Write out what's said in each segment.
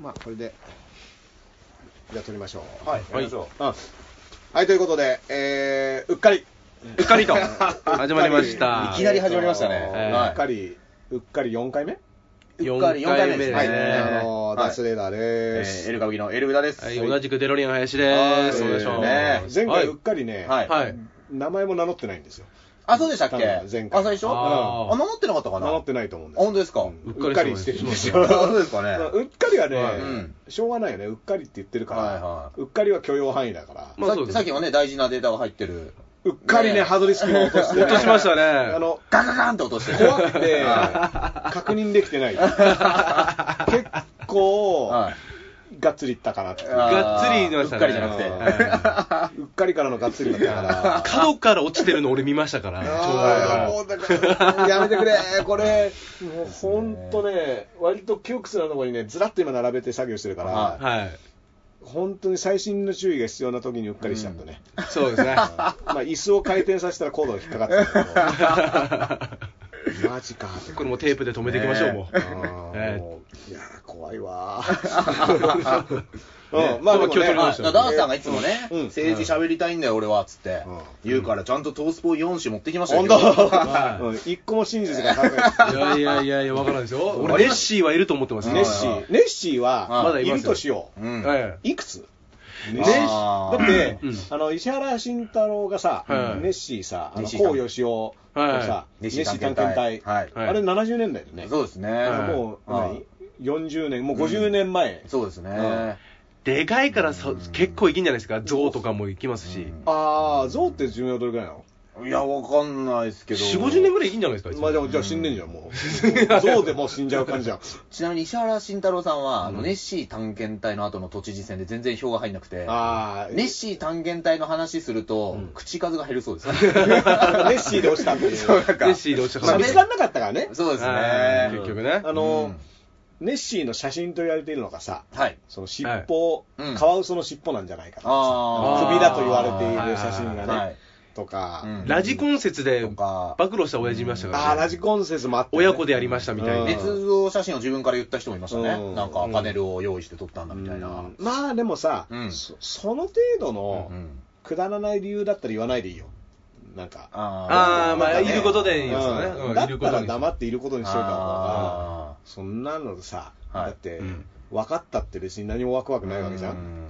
まあこれでじゃあ撮りましょう。はい、はりましょう。ん。はいということでえー、うっかり。うっかりと。始まりました。いきなり始まりましたね。えー。はい。うっかりうっかり4回目？う。うっかり4回目ですね。はい、ねあのーはい。ダースレーダーえです、ーエル歌舞伎のエルウダです。はい、同じくデロリアン林です。お願いします。ね。前回うっはかりね、はい。はい。名前も名乗ってないんですよあ、そうでしたっけ？前回。あ、最初？あー。あ、名乗ってなかったかな？名乗ってないと思うんです。あ本当ですか？うん。うっかりしてるんですよあそうですかね。うっかりはね、はい。うんしょうがないよね、うっかりって言ってるから、はいはうっかりは許容範囲だから、さっきさっきもね、大事なデータが入ってる。うっかりね、ね。ハードディスクも落として、ね、落としましたね。あのガガガンって落として。怖くては確認できてない、結構、はいがっつりいったかなっていうがっつり言いましたねうっかりじゃなくて。うっかりからのがっつりだったから。角から落ちてるの俺見ましたから、ちょうあーど。もうだから、やめてくれ、これ、もう本当ね、割と窮屈なところにね、ずらっと今並べて作業してるから、ははい。本当に細心の注意が必要な時にうっかりしちゃったね。そうですね。まあ、椅子を回転させたらコードが引っかかってたけど、マジかとこれもテープで止めていきましょう、もう。えいやー、怖いわ。ねー。うん、まあでもねあダースさんがいつもね、うん。政治喋りたいんだよ、俺は、つって。うん。言うから、ちゃんとトースポ4紙持ってきましたよ。本当？一個も真実が考えい。いやいやいやいや、わからないですよ。うん俺、ネッシーはいると思ってますネッシー、ネッシーは、まだいますよ。いるとしよう。うん。はい。いくつ？ネッねだって、うん。あの石原慎太郎がさ、はい。ネッシーさ、あの高吉夫とはさ、ネッシー探ネッシー探検隊、検隊はい。あれ70年代だよね。そうですね。はいもう、はい。何？40年、もう50年前。そうですね。でかいからそうん。結構いけんじゃないですか？象とかも行きますし。あー、象って寿命どれくらいなの？いや、わかんないですけど。4、50年ぐらいいいんじゃないですか、まあでも、じゃあ死んでんじゃん、もう。象でもう死んじゃう感じじゃん。ちなみに石原慎太郎さんは、あの、うんネッシー探検隊の後の都知事選で全然票が入んなくて、あー、ネッシー探検隊の話すると、うん口数が減るそうです。ネッシーで落ちたっていう。そう、なんかネッシーで落ちたまあから見つかんなかったからね。そうですはいね。結局ね。あの、うんネッシーの写真と言われているのがさ、はい。その尻尾、はいうんカワウソの尻尾なんじゃないかとかあー首だと言われている写真がね、はいとか、うん。ラジコン説で暴露した親父いましたからね。あーラジコン説もあった、ね、親子でやりましたみたいな。うん。捏造写真を自分から言った人もいましたね。うん。なんかパネルを用意して撮ったんだみたいな。うん。まあでもさ、うん。そその程度のうんくだらない理由だったら言わないでいいよ。なんか。あー。まあいることでいいですよね。うん。うんだったらいることに黙っていることにしといた方があそんなのさ、はい。だって、うん分かったって別に何もワクワクーないわけじゃん、うん。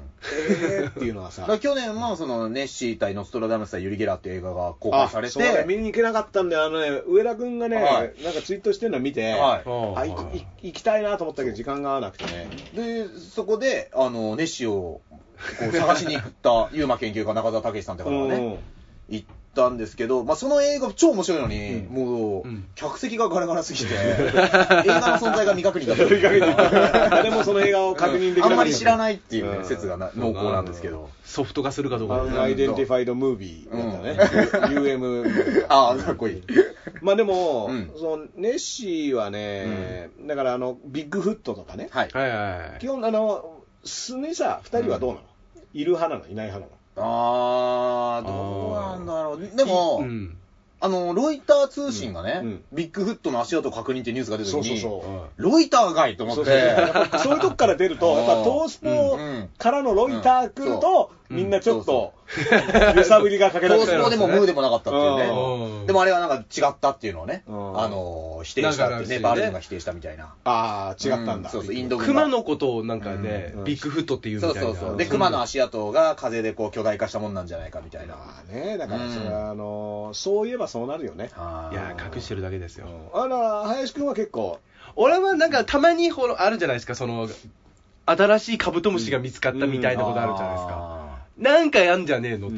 えーっていうのはさ。去年もそのネッシー対ノストラダムス対ユリ・ゲラーっていう映画が公開あされて、そうね。見に行けなかったんであのね上田君がね、はい。なんかツイートしてるの見て、はい。行きたいなと思ったけど時間が合わなくてね。で、そこで、あの、ネッシーをこう探しに行った、 UMA 研究家中沢健さんって方がね、行ったんですけど、まあ、その映画超面白いのに、うん。もう、うん。客席がガラガラすぎて、映画の存在が未確認だった。誰もその映画を確認できなかったあんまり知らないっていうね、うん。説がな濃厚なんですけど。ソフト化するかどうか Unidentified Movie だったね、UM ああ、かっこいい。まあでも、うん。そのネッシーはね、だからあのビッグフットとかね、はい。はいはいはい。基本あの素にさ2人はどうなの、いる派なの？いない派なの？あー、どうなんだろう。でも、うん。あの、ロイター通信がね、うん。うんビッグフットの足跡確認ってニュースが出た時に、そうそうそう。ロイターがいと思って、そうそう。そうやっぱそういうとこから出ると、やっぱトースポうんからのロイター来ると、うんみんなちょっと、揺さぶりがかけトられてるースポでもムーでもなかったっていううね。んでもあれはなんか違ったっていうのをね、うんあの、否定したっていうね、バーンが否定したみたいな。ああ、違ったんだ。うそうそう、インド熊のことをなんかねうん、ビッグフットっていうみたいな。そうそうそう。で、熊の足跡が風でこう巨大化したもんなんじゃないかみたいな。まあね、だからそれうんは、あのそういえばそうなるよね。いや、隠してるだけですよ。あら、林くんは結構、俺はなんかたまにほらあるじゃないですか、その、新しいカブトムシが見つかったみたいなことあるじゃないですか。あなんかやんじゃねえのと。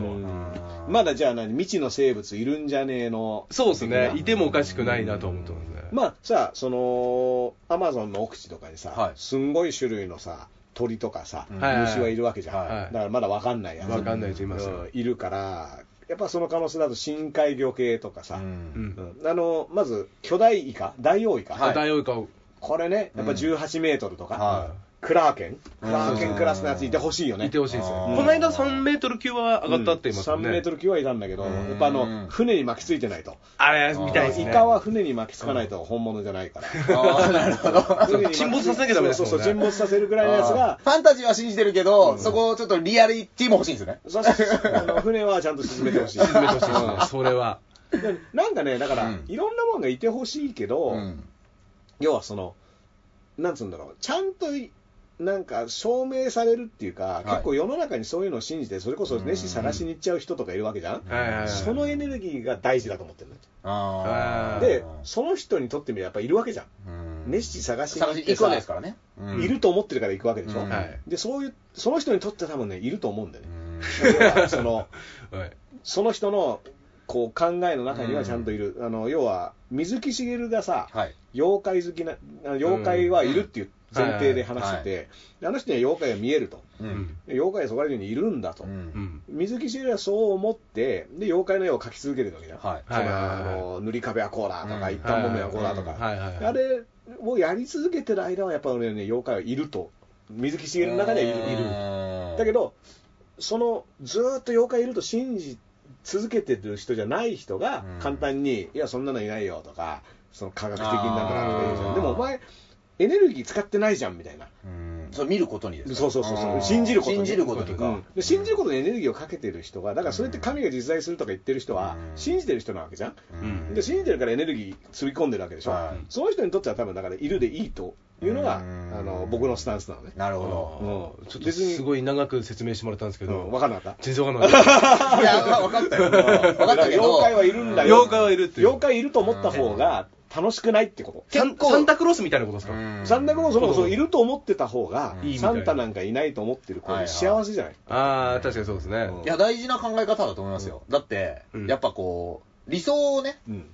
まだじゃあ何、未知の生物いるんじゃねえの？そうですね、いてもおかしくないなと思ってますね。まあさ、その、アマゾンの奥地とかにさ、はい。すんごい種類のさ、鳥とかさ、うん。はい虫はいるわけじゃん。はいだからまだわかんないやつ。わかんないやついますん。いるから、やっぱその可能性だと深海魚系とかさ、ううん。ん。うん。あの、まず巨大イカ、ダイオウイカ。はい。ダイオウイカ、これね、やっぱうん。18メートルとか、はクラーケン？クラーケンクラスのやついてほしいよね。いてほしいですよこの間3メートル級は上がったって言いますよ3ね。メートル級はいたんだけど、やうんっぱあの、船に巻きついてないと。あれ、みたいですね。イカは船に巻きつかないと本物じゃないから。ああ、なるほど。沈没させなきゃダメですそうそう、沈没させるぐらいのやつが、ファンタジーは信じてるけど、そこをちょっとリアリティも欲しいんですよね。そうそう船はちゃんと沈めてほしい。沈めてほしいですね。それは。でなんかね、だから、うんいろんなものがいてほしいけど、うん。要はその、なんつうんだろう、ちゃんといなんか証明されるっていうか、い。結構世の中にそういうのを信じて、それこそ熱心探しに行っちゃう人とかいるわけじゃん、そのエネルギーが大事だと思ってるの。で、その人にとってみればやっぱいるわけじゃん、うん。熱心探しに行くわけ。ですさ、からね。うん。いると思ってるから行くわけでしょ、うん。はい。でそういうその人にとっては多分ね、いると思うんだよね。その はい。その人のこう考えの中にはちゃんといる、あの要は水木しげるがさ、はい。妖怪好きな、あ妖怪はいるっていう前提で話してて、であの人には妖怪が見えると、う。うん妖怪はそこら中にいるんだと、う。うんん。水木しげるはそう思って、で妖怪の絵を描き続けるわけじゃん、はい。塗り壁はこうだとか、うん一反木目はこうだとか、はいはいはいあれをやり続けてる間は、やっぱりね、妖怪はいると、水木しげるの中ではいる。いるだけど、ど、そのずーっと妖怪いると信じ続けてる人じゃない人がうん簡単に、いや、そんなのいないよとか、その科学的になんとかとか言うじゃん。でもお前、エネルギー使ってないじゃんみたいな。うん。それ見ることにですかそうそうそうそう信じることに信じることにうかん。で信じることにエネルギーをかけてる人が、だからそれって神が実在するとか言ってる人は、うん信じてる人なわけじゃん。うんで信じてるからエネルギーつぎ込んでるわけでしょ、はいその人にとっては多分だからいるでいいというのが、うんあの僕のスタンスなのね。なるほうんちょっとすごい長く説明してもらったんですけうん、ど、分かんなかった？全然わかんなかった。ど。いや、分かったよ。分かったけど。妖怪はいるんだよ。妖怪はいるっていう妖怪いると思った方が楽しくないってこと。サン結構サンタクロースみたいなことですか？うんサンタクロースもそういると思ってた方がうん、サンタなんかいないと思ってる子はいはい幸せじゃない？ああ、確かにそうですね。うんいや、大事な考え方だと思いますよ。だってうん、やっぱこう、理想をね、うん。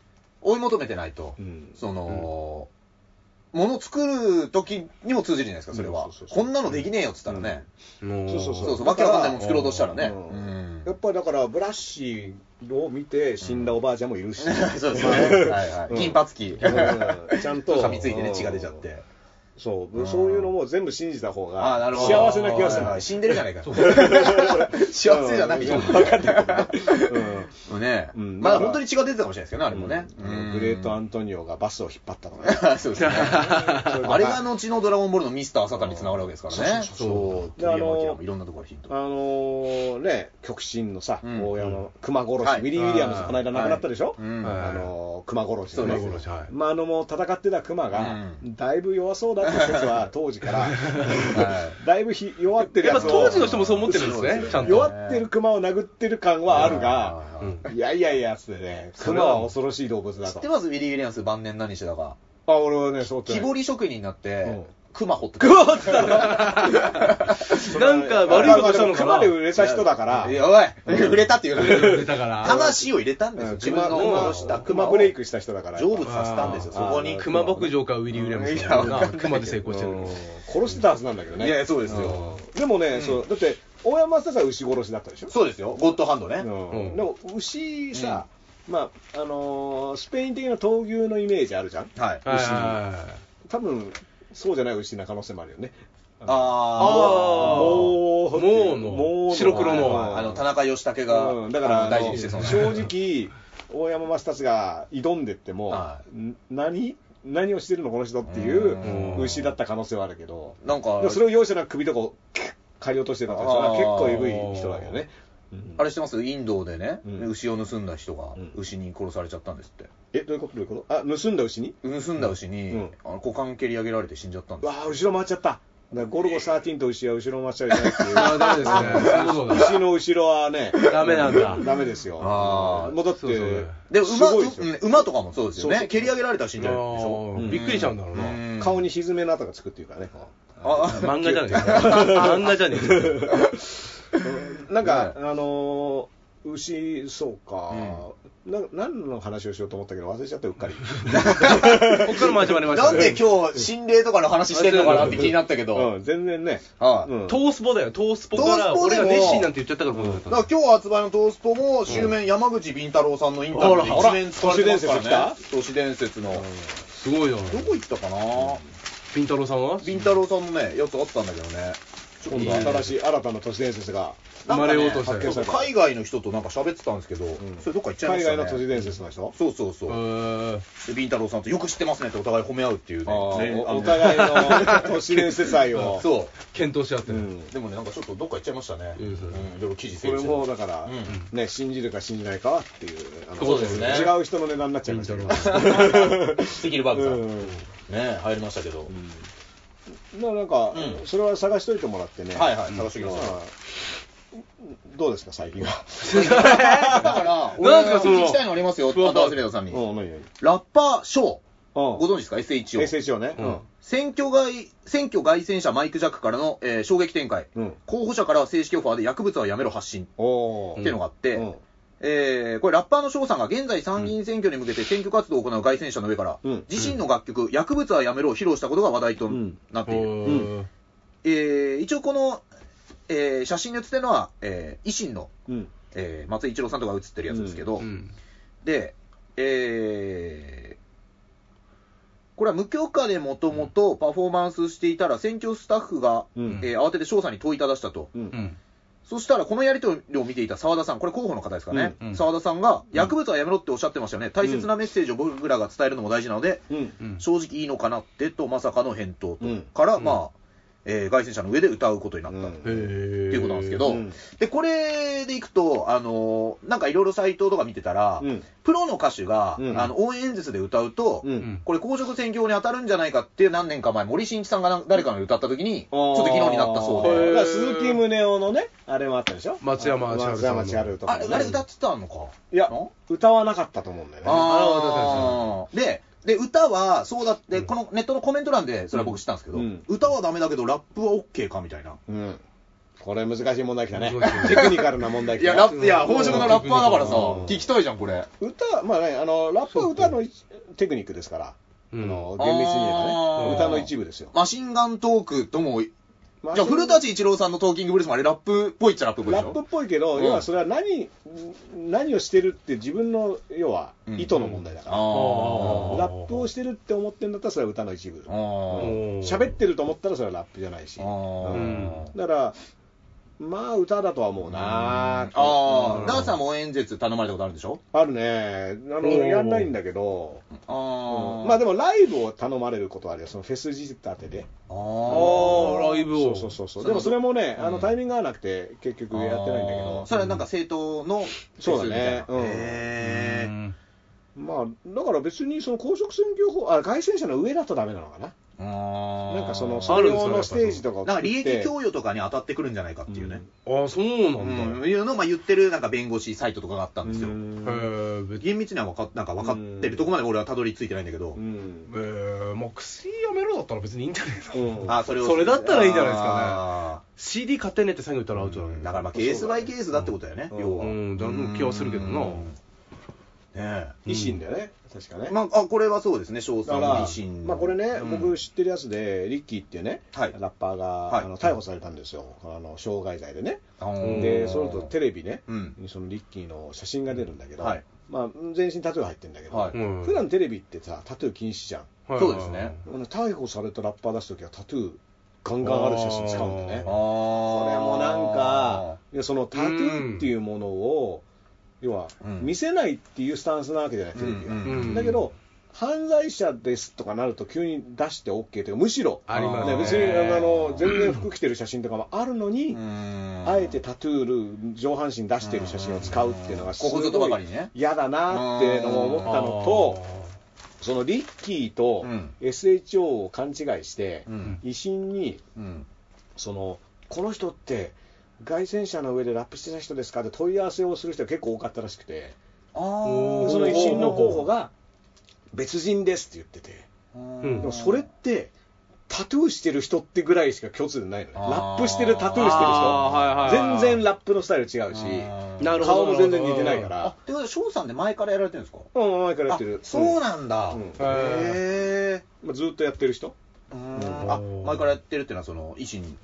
追い求めてないとう、ん。その、もの作る時にも通じるじゃないですか、それはうんそうそう。そうこんなのできねえよっつったらね。もそうそうそうそう、わけわかんないもの作ろうとしたらね。うんうんやっぱりだから、ブラッシーを見て死んだおばあちゃんもいるし。そうですね。はいはうんい。金髪期。うんちゃんと。噛みついてね、血が出ちゃって。そう。う、ん。そういうのも全部信じた方が。幸せな気がする。死んでるじゃないか。幸せじゃないよ。うん。分かんないけどねうんねうん。まあ。本当に血が出てたかもしれないですけどね、あれもね。うん。グレート・アントニオがバスを引っ張ったとかね。そうですね。あれが後のドラゴンボールのミスター・サタンにつながるわけですからね。そうであのいろんなところヒント。あのーね、極真のさ、うん。大山、熊殺し、はい。ウィリー・ウィリアムズ、この間亡くなったでしょ、あのー熊殺しのね。そうです殺しはい。まあ、あのもう戦ってた熊が、うだいぶ弱そうだって説は、当時から、はだいぶひ弱ってるやっぱ当時の人もそう思ってるんですね、ちゃんと。弱ってる熊を殴ってる感はあるが、うんいやいやいやつってね、熊は恐ろしい動物だと知って。ます？ウィリー・ウィリアムス晩年何してたか。あ、俺はね、そう木ね。彫り職人になってうん、熊掘ってた。熊ってたのなんか悪いことしたのかな熊で売れた人だから、いや、おい、売れたっていう売れたから魂を入れたんですよ。うん自分の熊殺した熊熊ブレイクした人だから。成仏させたんですよ、そこに。熊牧場かウィリー・ウィリアムスかないやわかんないけど熊で成功してるうんの。殺してたはずなんだけどね。いやそうですようんでもね、そう、だって、大山正は牛殺しだったでしょそうですよ、ゴッドハンドね。うんうんでも、牛さ、まあ、あのースペイン的な闘牛のイメージあるじゃんはい。はいはいはい多分、そうじゃない牛な可能性もあるよね。あもう、もうの。もう白黒の。うんあの、田中義武が、うん。だから、大事にしてそ。正直、大山正達が挑んでっても、何何をしてるの、この人っていううん。牛だった可能性はあるけど、なんかそれを容赦なく首とかを刈り落としてたって、それは結構エグい人だけどね。あれしてます？インドでね、うん牛を盗んだ人がうん牛に殺されちゃったんですって。え、どういうこと？どういうこと？あ、盗んだ牛に？盗んだ牛に、うんあの股間蹴り上げられて死んじゃったんですうわあ後ろ回っちゃった。ゴルゴ13と牛は後ろ回っちゃいけないっていう。あーダメですね牛の後ろはね、ダメなんだ。ダメですよ。あーもうだって、で、馬、すごいですようん馬とかもそうですよね。蹴り上げられたら死んじゃうでしょ？うんびっくりしちゃうんだろうな。うん顔にひずめの跡がつくっていうかね。あ漫画じゃねえか。漫画じゃねえか。なんか、ねあのー牛、そうか、な、何の話をしようと思ったけど忘れちゃった、うっかり。こっからも始まりましたね。なんで今日心霊とかの話してんのかなって気になったけど。うん、全然ね。はいうん。トースポだよ、トースポから、トースポでも俺がネッシーなんて言っちゃったからだから今日発売のトースポも、終面山口敏太郎さんのインタビューで一面使われてますからね。都市伝説の。すごいよ。どこ行ったかな？ビンタロウさんは？ビンタロウさんのね、やつあったんだけどね。今度ね新しい新たな都市伝説が生まれようとした。よなんかねそう海外の人となんか喋ってたんですけど、それどっか行っちゃいましたね。海外の都市伝説の人？そうそうそう。えー。で、ビンタロウさんとよく知ってますねってお互い褒め合うっていうね。おお互いの都市伝説愛を。そ検討し合ってる、うん。う。でもね、なんかちょっとどっか行っちゃいましたね。うん。うん、いろいろ記事それもだから、うね、信じるか信じないかはっていうそうですね。違う人の値段になっちゃいましたけどステキルバーグさん。うん。ね流行りましたけど。だからなんか、うん。それは探しといてもらってね。はいはい探しておきますまあどうですか最近は？だから、俺 なんすかその聞きたいのありますよ、アふわふわ。ダースレーダーさんに。うん何何？ラッパーショー。ごご存知ですか ?SHO。SHO ね。うん。選挙外、選挙外戦者マイク・ジャックからの、えー衝撃展開。うん。候補者からは正式オファーで薬物はやめろ発信。おー。っていうのがあって、うんえーこれラッパーの翔さんが現在参議院選挙に向けて選挙活動を行う外戦者の上から、うん。自身の楽曲、薬物はやめろを披露したことが話題とうん。なっている。うん。えー一応この、えー写真に写ってるのは、えー維新の、うん。えー松井一郎さんとかが写ってるやつですけど、うん。で、えーこれは無許可でもともとパフォーマンスしていたら、選挙スタッフが、うん。えー慌てて翔さんに問いただしたと。そしたら、このやり取りを見ていた澤田さん、これ候補の方ですかね。うんうん澤田さんが、薬物はやめろっておっしゃってましたよね。大切なメッセージを僕らが伝えるのも大事なので、うんうん正直いいのかなってと、まさかの返答と。うんから、うんまあ、えー外戦者の上で歌うことになった。と。ういうことなんですけど、うん。で、これでいくと、あのーなんかいろいろサイトとか見てたら、うん。プロの歌手が、うん。あの応援演説で歌うと、これ公職選挙法に当たるんじゃないかって何年か前、森進一さんがな誰かの歌った時に、ちょっと議論になったそうで。鈴木宗男のねあれもあったでしょ？松山千春とかあれ、あれ歌ってたのかいやの歌わなかったと思うんだよね。あー。で、で、歌は、そうだって、このネットのコメント欄で、それは僕知ったんですけど、うん。歌はダメだけど、ラップは OK かみたいな。うん。これ難しい問題きたね。テクニカルな問題いや、きたラップ、いや、本職のラッパーだからさ、うん。聞きたいじゃん、これ。歌まあねあのラップは歌の一テクニックですから、うん。あの厳密に言えばね。歌の一部ですよ。マシンガントークとも、じまあゃあ、古舘一郎さんのトーキングブルースもあれ、ラップっぽいっちゃラップっぽいでしょ？ラップっぽいけど、うん。要はそれは何何をしてるって自分の要はうん。意図の問題だから、あー。ラップをしてるって思ってんだったらそれは歌の一部。あー。喋ってると思ったらそれはラップじゃないし、あうーん。だからまあ歌だとは思うな。ああ、うん。ダンさんも応援演説頼まれたことあるでしょ？あるね。あのやんないんだけど、あうん。あ。まあでもライブを頼まれることはあるよ。そのフェス仕立てで。ああーーライブを。そうそうそうでもそれもね、うん。あのタイミングが合わなくて結局やってないんだけど。それはなんか政党のそうだね。フェスみたいな。うん。へー。まあだから別にその公職選挙法あ外戦車の上だとダメなのかななんかそのそれ用のステージとかをなんか利益作供与とかに当たってくるんじゃないかっていうね。ああそうなんうん、だ、いうのをまあ言ってるなんか弁護士サイトとかがあったんですよ。うん。へ厳密には分かっなんか分かってるとこまで俺はたどり着いてないんだけど。うん。えー、まあ薬やめろだったら別にいいんじゃないの、うん。あそれを。それだったらいいんじゃないですかね。あ CD 買ってねって最後言ったらアウトだね、ーだからまあケースバイケースだってことだよね、うん。要は。うん。だ気はするけどな。うんね。維新だよね。確かね。え。まあ、あ、これはそうですね、翔さんだからの維新。まあこれね、うん。僕知ってるやつでリッキーっていうね、はい。ラッパーが、はい。あの逮捕されたんですよ。あの傷害罪でね。でその後テレビね、うん。にそのリッキーの写真が出るんだけど、はい。まあ、全身タトゥー入ってるんだけど、はい。うん。普段テレビってさタトゥー禁止じゃん。はいそうですね。逮捕されたラッパー出すときはタトゥーガンガンある写真使うんだよね。あー。これもなんかいやそのタトゥーっていうものを、要はうん。見せないっていうスタンスなわけじゃないテレビが、うんうんだけど犯罪者ですとかなると急に出して OK というかむしろ。ありますね。ね別にあの全然服着てる写真とかもあるのに、うん。あえてタトゥール上半身出してる写真を使うっていうのがすごい。嫌だなっていうのを思ったのとそのリッキーとうん。SHO を勘違いしてうん。維新にうん。そのこの人って外戦車の上でラップしてた人ですか？って問い合わせをする人が結構多かったらしくて。その維新の候補が別人ですって言ってて。うん。でもそれってタトゥーしてる人ってぐらいしか共通点ないのね。ラップしてるタトゥーしてるあーはいはい人はい全然ラップのスタイル違うしなるほど顔も全然似てないかあ、らってことは翔さんで前からやられてるんですか？うん前からやってる。あそうなんだ。うん。へえ。まあずっとやってる人。うん。あ、前からやってるっていうのはその維新。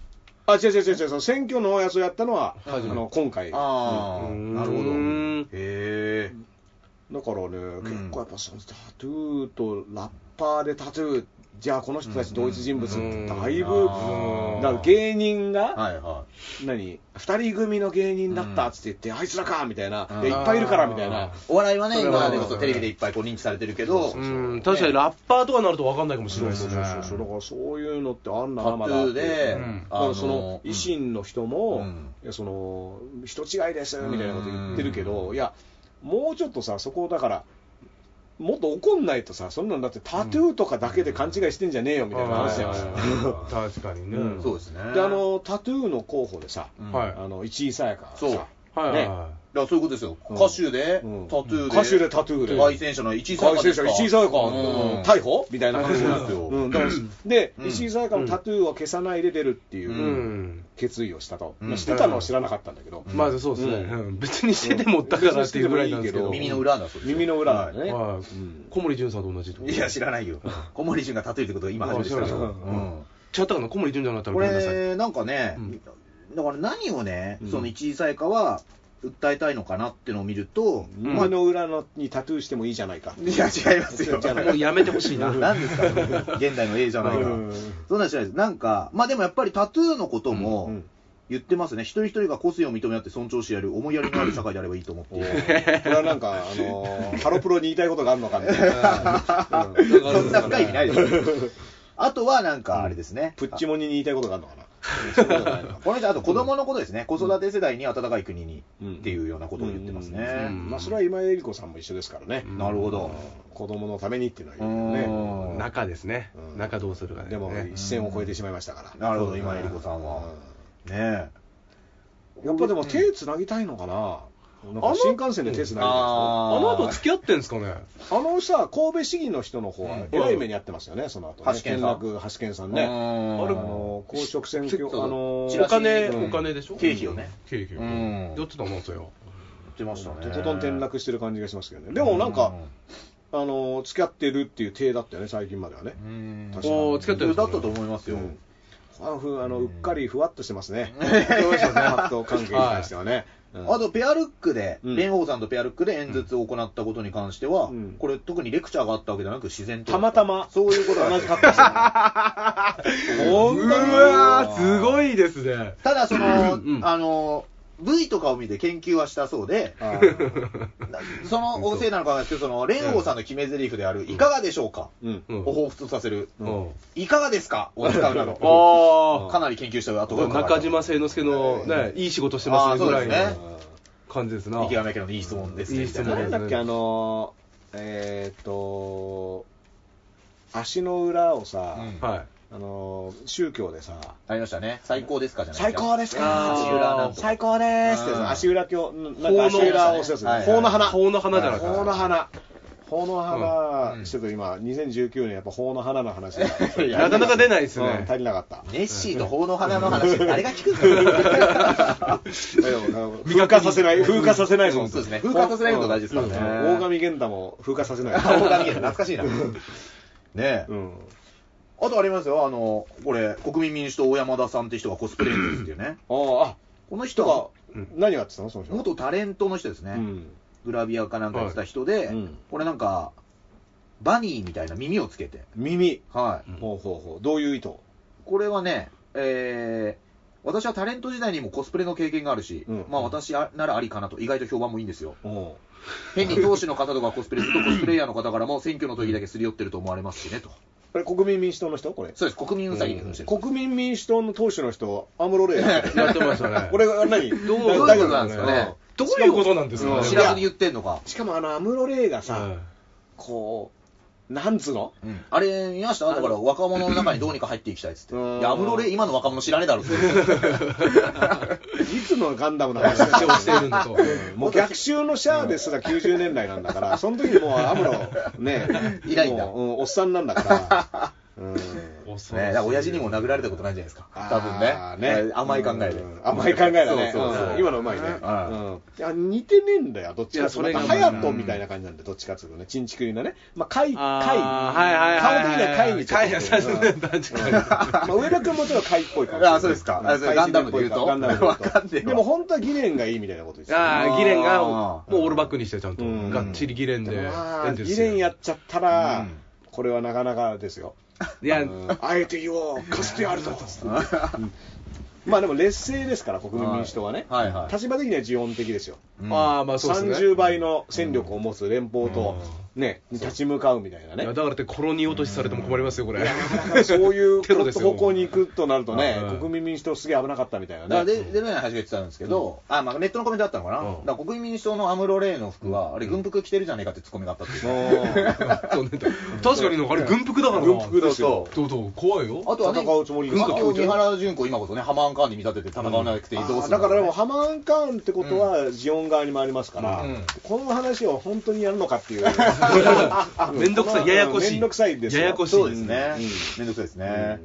あ違う違う違う選挙のやつをやったのはあの今回ああ、うんなるほど。うんへえ。だからね、結構やっぱそのタトゥーとラッパーでタトゥー、じゃあこの人たち同一人物ってだいぶ、うん。だから芸人が、はいは何、二人組の芸人だったっつって言って、あいつらかみたいな、うん。いやいっぱいいるからみたいな。い。お笑いはね、今でこそテレビでいっぱいこう認知されてるけど、うん、確かにラッパーとかになると分かんないかもしれないですね。そうそうそう、だからそういうのってあんなまだ。で、うん。その維新の人も、うん。いやその人違いですみたいなこと言ってるけど、いや、もうちょっとさ、そこをだから、もっと怒んないとさ、そんなんだってタトゥーとかだけで勘違いしてんじゃねえよみたいな話じゃん。確かにね。うんそうですね。で、あの、タトゥーの候補でさ、あの、市井さやかがさそうねはいはい。はだからそういうことですよ。うん。歌手で、うん。タトゥーで、歌手でタトゥーで。凱旋者の一位改正者、石井さやか、うん。逮捕？みたいな感じなんですよ。うん。うん。だからで、うん。石井さやかのタトゥーを消さないで出るっていうい。ううん。決意をしたと。してたのは知らなかったんだけど。うん。まずそうですね。うん。うん。別にしててもだからっていうぐらいなんですけど。耳の裏だそうですよ耳の裏だよね。はいうん小森純さんと同じってこと。いや、知らないよ。小森純がタトゥーってことを今初めて知ったよ。あ知らない。うん。違ったかな？小森純じゃなかったらこごめんなさい。れ、なんかねうん、だから何をねうん、その一位さやかは訴えたいのかなってのを見ると、耳の裏のにタトゥーしてもいいじゃないか。いや、違いますよ。もうやめてほしいな。何ですか、現代の A じゃないかうん。そんなんじゃないです。なんか、まあでもやっぱりタトゥーのことうもん言ってますね。一人一人が個性を認め合って尊重し合える思いやりのある社会であればいいと思って。これはなんか、あのーハロプロに言いたいことがあるのかみたいな。う んそんな深い意味ないでしょ。あとはなんかあれですね。プッチモニに言いたいことがあるのかな。この人、あと子供のことですね。子育て世代に温かい国にうんっていうようなことを言ってますうね。んまあ、それは今江里子さんも一緒ですからね。なるほど。子供のためにっていうのはね。ん中ですねう。ん中どうするかね。でもね一線を越えてしまいましたから。なるほど、今江里子さんは。ねうんやっぱでも手つなぎたいのかな。なんか新幹線で手つなぎたいああの後付き合ってんですかね？あのさ、神戸市議の人の方はうん、えらい目に遭ってますよね、その後ね。橋健さん転落、橋健さんえ。ね。うんあれ、あの、公職選挙、あのお金、うんお金でしょ？経費をね。経費を。うんやってたな、それは。言ってましたね。とことん転落してる感じがしますけどね。でもなんか、あの、付き合ってるっていう体だったよね、最近まではね。うん、確かに付き合ってるんですかだったと思いますよ。うんあのふあのうっかりふわっとしてますね。そうですよね関係に関してはね。うん。あと、ペアルックで、うん。蓮舫さんとペアルックで演説を行ったことに関しては、うん。これ特にレクチャーがあったわけじゃなく自然と。たまたま、そういうことなんです同じ格好してうわー、すごいですね。ただ、その、うん。あの、V とかを見て研究はしたそうで、そのおせいなのかわかんないですけど、その、蓮舫さんの決め台詞である、いかがでしょうか？うん。うんを彷彿とさせる、うん。いかがですか？を使うなど、あかなり研究した後あ、中島誠之助のね、いい仕事してますねぐらいのあーそうですね。感じですな。池上家のいい質問ですね。いい質問ななんだっけ、あのー、えーっと、足の裏をさ、うん。はい。あのー、宗教でさ、ありましたね。最高ですかじゃない最高ですか。足裏なんとか。最高ですってうん足裏教、なんか足裏を押すやつはい法の花。法の花じゃなくて法の花。法の花、うん。ちょっと今、2019年やっぱ法の花の話。がいやなかなか出ないですうんね。足りなかった。ネッシーと法の花の話、誰が聞くんだ 風化させない、風化させないそうですね。風化させないこと大事ですからね。うん。大神源太も風化させない。大神源懐かしいな。ねえ。うん。あとありますよ、あの、これ、国民民主党大山田さんって人がコスプレ演説っていうね。ああ、あ、この人が何をやってたの？その人。元タレントの人ですね。うん。グラビアかなんかやってた人で、はいうんこれなんか、バニーみたいな耳をつけて、耳。はい。うんほうほうほう。どういう意図？これはね、えー、私はタレント時代にもコスプレの経験があるし、うんまあ私ならありかなと、意外と評判もいいんですよ。お変に党首の方とかコスプレすると、コスプレイヤーの方からも選挙の時だけすり寄ってると思われますしねと。これ国民民主党の人？これ。そうです、国民うさぎの人。国民民主党の党首の人、アムロレイ。やってましたね。これが何？どういうことなんですかね。どういうことなんですか知らずに言ってんのか。しかもあの、アムロレイがさ、はいこう、なんつうの？うん。あれ見ました？だから若者の中にどうにか入っていきたいっつって。う んいや、アムロレイ今の若者知らねえだろって。いつのガンダムの話話をしているん。だと。もう逆襲のシャアですら90年代なんだから、その時にもうアムロ、ね、いないんだ。おっさんなんだから、うん。ね、だから親父にも殴られたことないんじゃないですか。多分ね。ね。甘い考えで。うん。甘い考えだね。そうそう今のうまいね。はいうん。いや似てねえんだよ、どっちかそれがハヤトみたいな感じなんで、どっちかっていうとね。チンチクリなね。まあ、貝、いはいはい顔的には貝にちょっと。貝がさすがに確かに。まあ、上田君もちろん貝っぽいかもしれない。あそうですか。ガンダムで言うと。ガンダムで。でも本当はギレンがいいみたいなことです。ああ、ギレンがもうオールバックにしてちゃんと、うん。がっちりギレンでギレンやっちゃったら、うん。これはなかなかですよ。いや、うんあえて言おう、かつてあるぞと。うんまあでも劣勢ですから、国民民主党はね。はいはい立場的には自音的ですよ。うんああ、まあそうですね。30倍の戦力を持つ連邦と、ね、に立ち向かうみたいないねや。だからってコロニー落としされても困りますよ、これ。そういう テロですよ方向に行くとなるとねうん、国民民主党すげえ危なかったみたいなだからね。で、デロヤン初め言ってたんですけど、あ、まあネットのコメントだったのかな。うん。だから国民民主党のアムロレイの服は、あれ軍服着てるじゃねえかってツッコミがあったっていう。そうね。確かになんかあれ軍服だからな。軍服ですよそうそう、怖いよ。あとはね、戦うつもりですか軍服を三原純子今こそね、ハマーンカーンに見立てて戦わなくてどうするあーだからでも、ハマーンカーンってことは、ジオン側に回りますから、うん。この話を本当にやるのかっていう。めんどくさいややこしいめんどくさいですよややこしいですねうん。めんどくさいですね。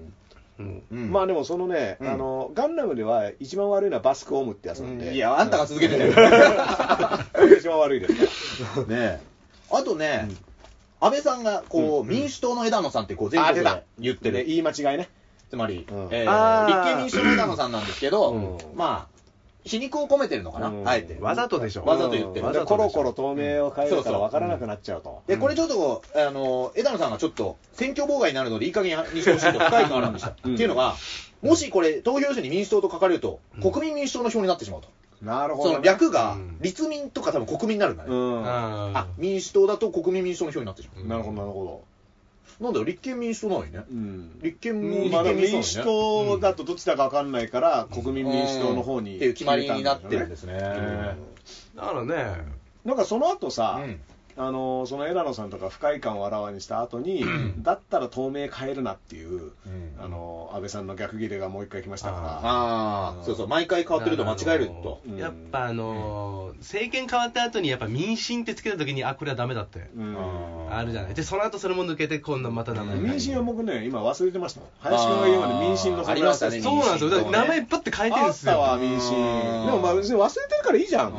まあでもそのね、うんあの、ガンダムでは一番悪いのはバスクオムってやつなんで。いや、あんたが続けてる。ね一番悪いですから。え。あとね、安倍さんが、こう、民主党の枝野さんってこう全国で言ってる。で言い間違いね。つまり、うんえ立憲民主党の枝野さんなんですけど、うんまあ、皮肉を込めてるのかな、うんあえて。わざとでしょ。わざと言ってるコロコロ透明を変えるからうん分からなくなっちゃうと。で、これちょっと、あの、枝野さんがちょっと、選挙妨害になるので、いい加減にしてほしいと深い感あるんでした。うんっていうのが、もしこれ、投票所に民主党と書かれると、国民民主党の票になってしまうと。なるほど、その略がうん、立民とか多分国民になるんだね。うん。ああ、民主党だと国民民主党の票になってしまうんなるほど、なるほう。なんだよ、立憲民主党ないねど。。うん。立憲うんまあ、民主主党だとどっちだか分かんないから、国民民主党の方にっていう決まりになってるんですね。だからね、なんかその後さ、うんあのその枝野さんとか不快感をあらわにした後に、だったら透明変えるなっていう、うん。あの安倍さんの逆ギレがもう一回来ましたから、ああ、そうそう、毎回変わってると間違えると。うん。やっぱあのー政権変わった後にやっぱ民進ってつけた時にあこれはダメだって。うん。あるじゃない。でその後それも抜けて今度また名前民進は僕ね、今忘れてましたもん。林くんが言うまで民進のあーありましたねそうなんですよ。名前パッて変えてるんあったですよわ民進。でもまあ別に忘れてるからいいじゃん。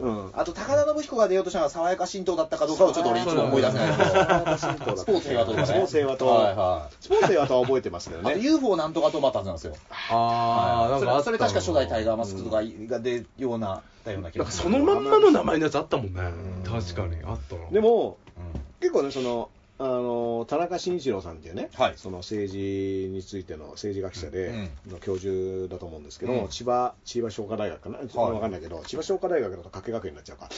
うん。あと、高田信彦が出ようとしたのは爽やか神道だったかどうかをちょっと俺いつも思い出せないけど。スポーツ平和党とかね。スポーツ平和党。はいはい。スポーツ平和党は覚えてますけどあとね。UFO なんとかとまったはずなんですよ。ああなんかそれ確か初代タイガーマスクとかが出ような、たような気なんかがする。そのまんまの名前のやつあったもんね確かにあったなでも、うん結構ね、その、あの田中慎一郎さんっていうね、はい。その政治についての政治学者で、うの教授だと思うんですけど、うん。千葉千葉商科大学かな、ちょっとわかんないけど、千葉商科大学だと加計学園になっちゃうか、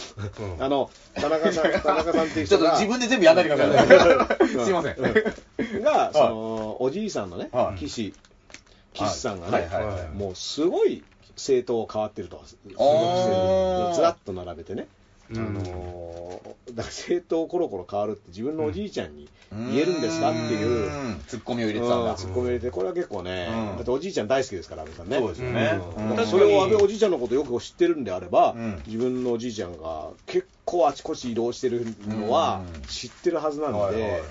うん。あの田中さん 田中さんっていう人が、ちょっと自分で全部やんないでください。すいません。うん。が、そのおじいさんのねは、い。岸、岸さんがねはいはいはい、もうすごい政党変わってると、ー。ずらっと並べてね。あうん。のーだから政党コロコロ変わるって自分のおじいちゃんに言えるんですかっていう、うん。ツッコミを入れてたんだ。ツッコミを入れて、これは結構ね、うん。だっておじいちゃん大好きですから、安倍さんね。そうですよね。うん。それを安倍おじいちゃんのことよく知ってるんであれば、うん。自分のおじいちゃんが結構あちこち移動してるのはうん。知ってるはずなんで、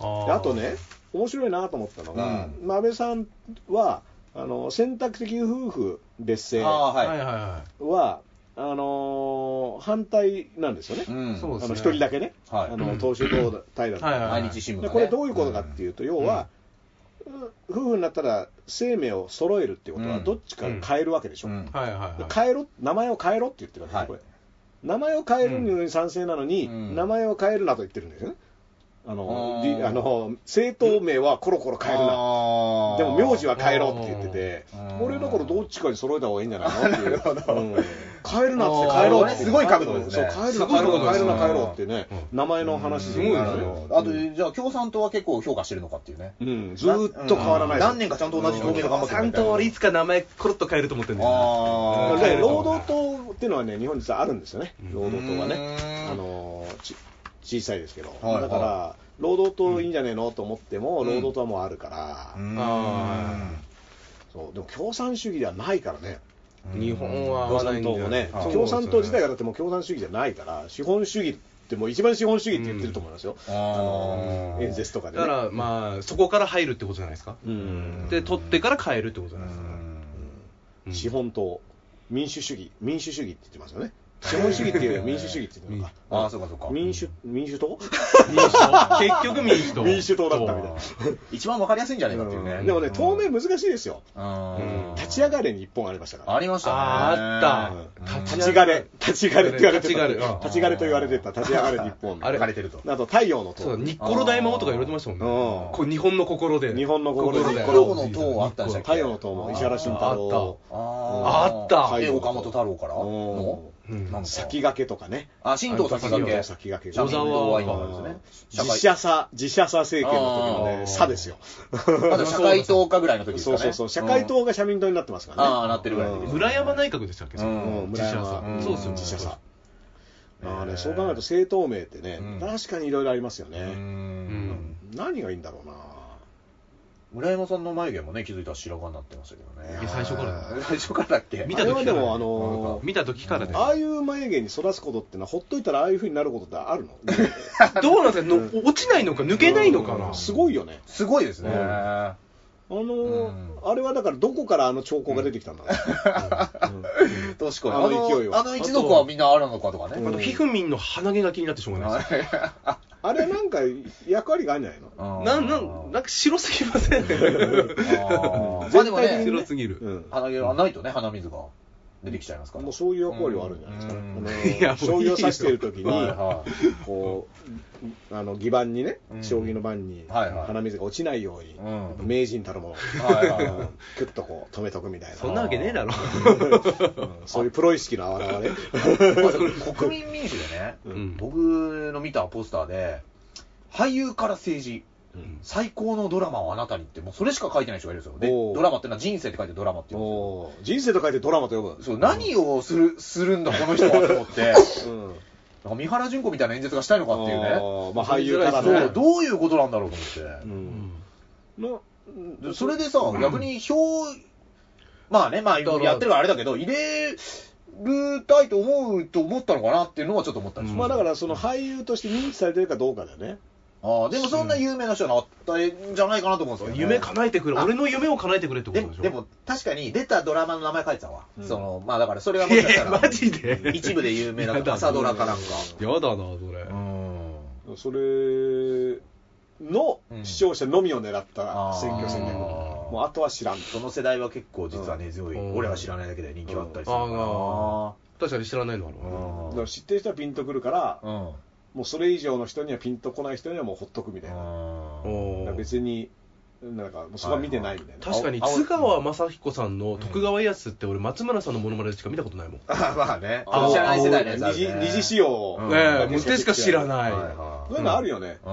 あであとね、面白いなと思ったのが、まあ安倍さんは、あの選択的夫婦別姓は、はいはいははあのー反対なんですよね。い。うん。そうですね。あの一人だけね、はい。あのうん党首討対談とかはいはいはい。毎日新聞がね。でこれどういうことかっていうと、要は、う夫婦になったら生命を揃えるっていうことは、うん。どっちか変えるわけでしょ、うん。いはいはいはい。で変えろ名前を変えろって言ってるわけですよ、はい。これ。名前を変えるのに賛成なのに、うん。名前を変えるなと言ってるんですよね。あのあー。りあの政党名はコロコロ変えるな、でも名字は変えろって言ってて俺だからどっちかに揃えた方がいいんじゃないの？っていう、変えるなって変えろって、すごい角度ですね。そう変えるな、すごい変えろ、変えるな、変えろってね、名前の話すごいですねなるほどあと、じゃあ共産党は結構評価してるのかっていうね。うん、ずーっと変わらないです。何年かちゃんと同じ透明が頑張ってる3と俺いつか名前コロッと変えると思ってるん。だよあーで労働党っていうのはね、日本実はあるんですよね、労働党はね。う、ん。あのち小さいですけど、はいだから、労働党いいんじゃねえのと思っても、労働党はもうあるから、うん。あそう。でも共産主義ではないからね、日本は合共産党もね、はい共産党自体がだってもう共産主義じゃないから、資本主義ってもう一番資本主義って言ってると思いますよ、ああのー演説とかで、ね、だからまあそこから入るってことじゃないですか。うん。で取ってから変えるってことじゃうないですか。ん。うん。資本党民主主義民主主義って言ってますよね資本主義っていうよりは民主主義って言ってるのか。ああ、そうかそうか。民主民主党？民主党。結局民主党。民主党だったみたいな。一番わかりやすいんじゃないかっていうね。でもね当面難しいですよ。うん。立ち上がれに一本ありましたから。ありましたね。あった。立ちがれ、立ちがれって言われてた。立ちがれと言われてた、立ち上がれ日本。あれ枯れてると。あと、太陽の塔。そうだ。日光大魔王とか言われてましたもんね。日本の心で。日本の心で。で太陽の塔あったんでしたっけ太陽の塔も石原慎太郎。ああった。ーで、岡本太郎からうん先駆けとかね。あ、神道先駆け。先駆け。社民党は今ですね。社自会社さ、自社さ政権の時のね、あー差ですよ。まだ社会党かぐらいの時ですかね。そうそうそう。社会党が社民党になってますからね。ああ、なってるぐらい村山内閣でしたっけうんうん自社さそうですよ自社さ。ああね、そう考えると政党名ってねうん、確かにいろいろありますようね。ん。何がいいんだろうな。村山さんの眉毛もね、気づいたら白髪になってましたけどね。いや最初からだよ。最初からだっけ？見た時からあれはでもあの見た時からでああいう眉毛にそらすことってのは、ほっといたらああいう風になることってあるの？どうなんですか？の落ちないのか？抜けないのかな？すごいよね。すごいですね。うん。あのあれはだからどこからあの兆候が出てきたんだろう、うん。確かに。あの勢いはあの一族はみんなあるのかとかね。あとひふみんの鼻毛が気になってしょうがないですあれなんか役割があるんじゃないの？なんなんなんか白すぎません？まあでもね、白すぎる。うん。鼻毛がないとね、鼻水が出てきちゃいますから。もうそういう役割はあるんじゃないですかね。うん。あの いやもういいよ将棋を指してる時に、はいはこう、あの、棋盤にねう、ん。将棋の盤に鼻水が落ちないように、うん。名人たるもの、はいはいはい。う んキュッとこう止めとくみたいな。そんなわけねえだろ。うんそういうプロ意識の表れ。国民民主でね、うん。僕の見たポスターで、俳優から政治、うん最高のドラマをあなたにって、もうそれしか書いてない人がいるんですよ。で、ドラマってのは人生って書いてドラマって言うんですよ。人生と書いてドラマと呼ぶ。そう、何をする、するんだ、この人はと思って、うんなんか三原純子みたいな演説がしたいのかっていうあね。ーまあ俳優からね。どういうことなんだろうと思って。それでさ、逆に票、まあね、まあやってるからあれだけど、入れるたいと思うと思ったのかなっていうのはちょっと思ったりします。まあだからその俳優として認知されてるかどうかだよね。ああ、でもそんな有名な人になったんじゃないかなと思うんですよ、ね。夢叶えてくれあ俺の夢を叶えてくれってことでしょ？ででも、確かに出たドラマの名前書いてたわ。うんその、まあだからそれはもしかしたら、マジで？一部で有名な朝ドラかなんか。やだなそれうん。それの視聴者のみを狙った選挙戦略。あーもうあとは知らん。その世代は結構実は根強い、うん俺は知らないだけで人気があったりするうんか確かに知らないのあるらわだから知ってる人はピンとくるから、うん。うん。もうそれ以上の人にはピンとこない人にはもうほっとくみたいな。別に、なんかもうそこは見てないみたいな。確かに青津川雅彦さんの徳川家康って俺松村さんのモノマネでしか見たことないもんあ まあね。あの知らない世代のやつあ二次二次仕様。うんねえもう手しか知らないそういうのあるよね。ううん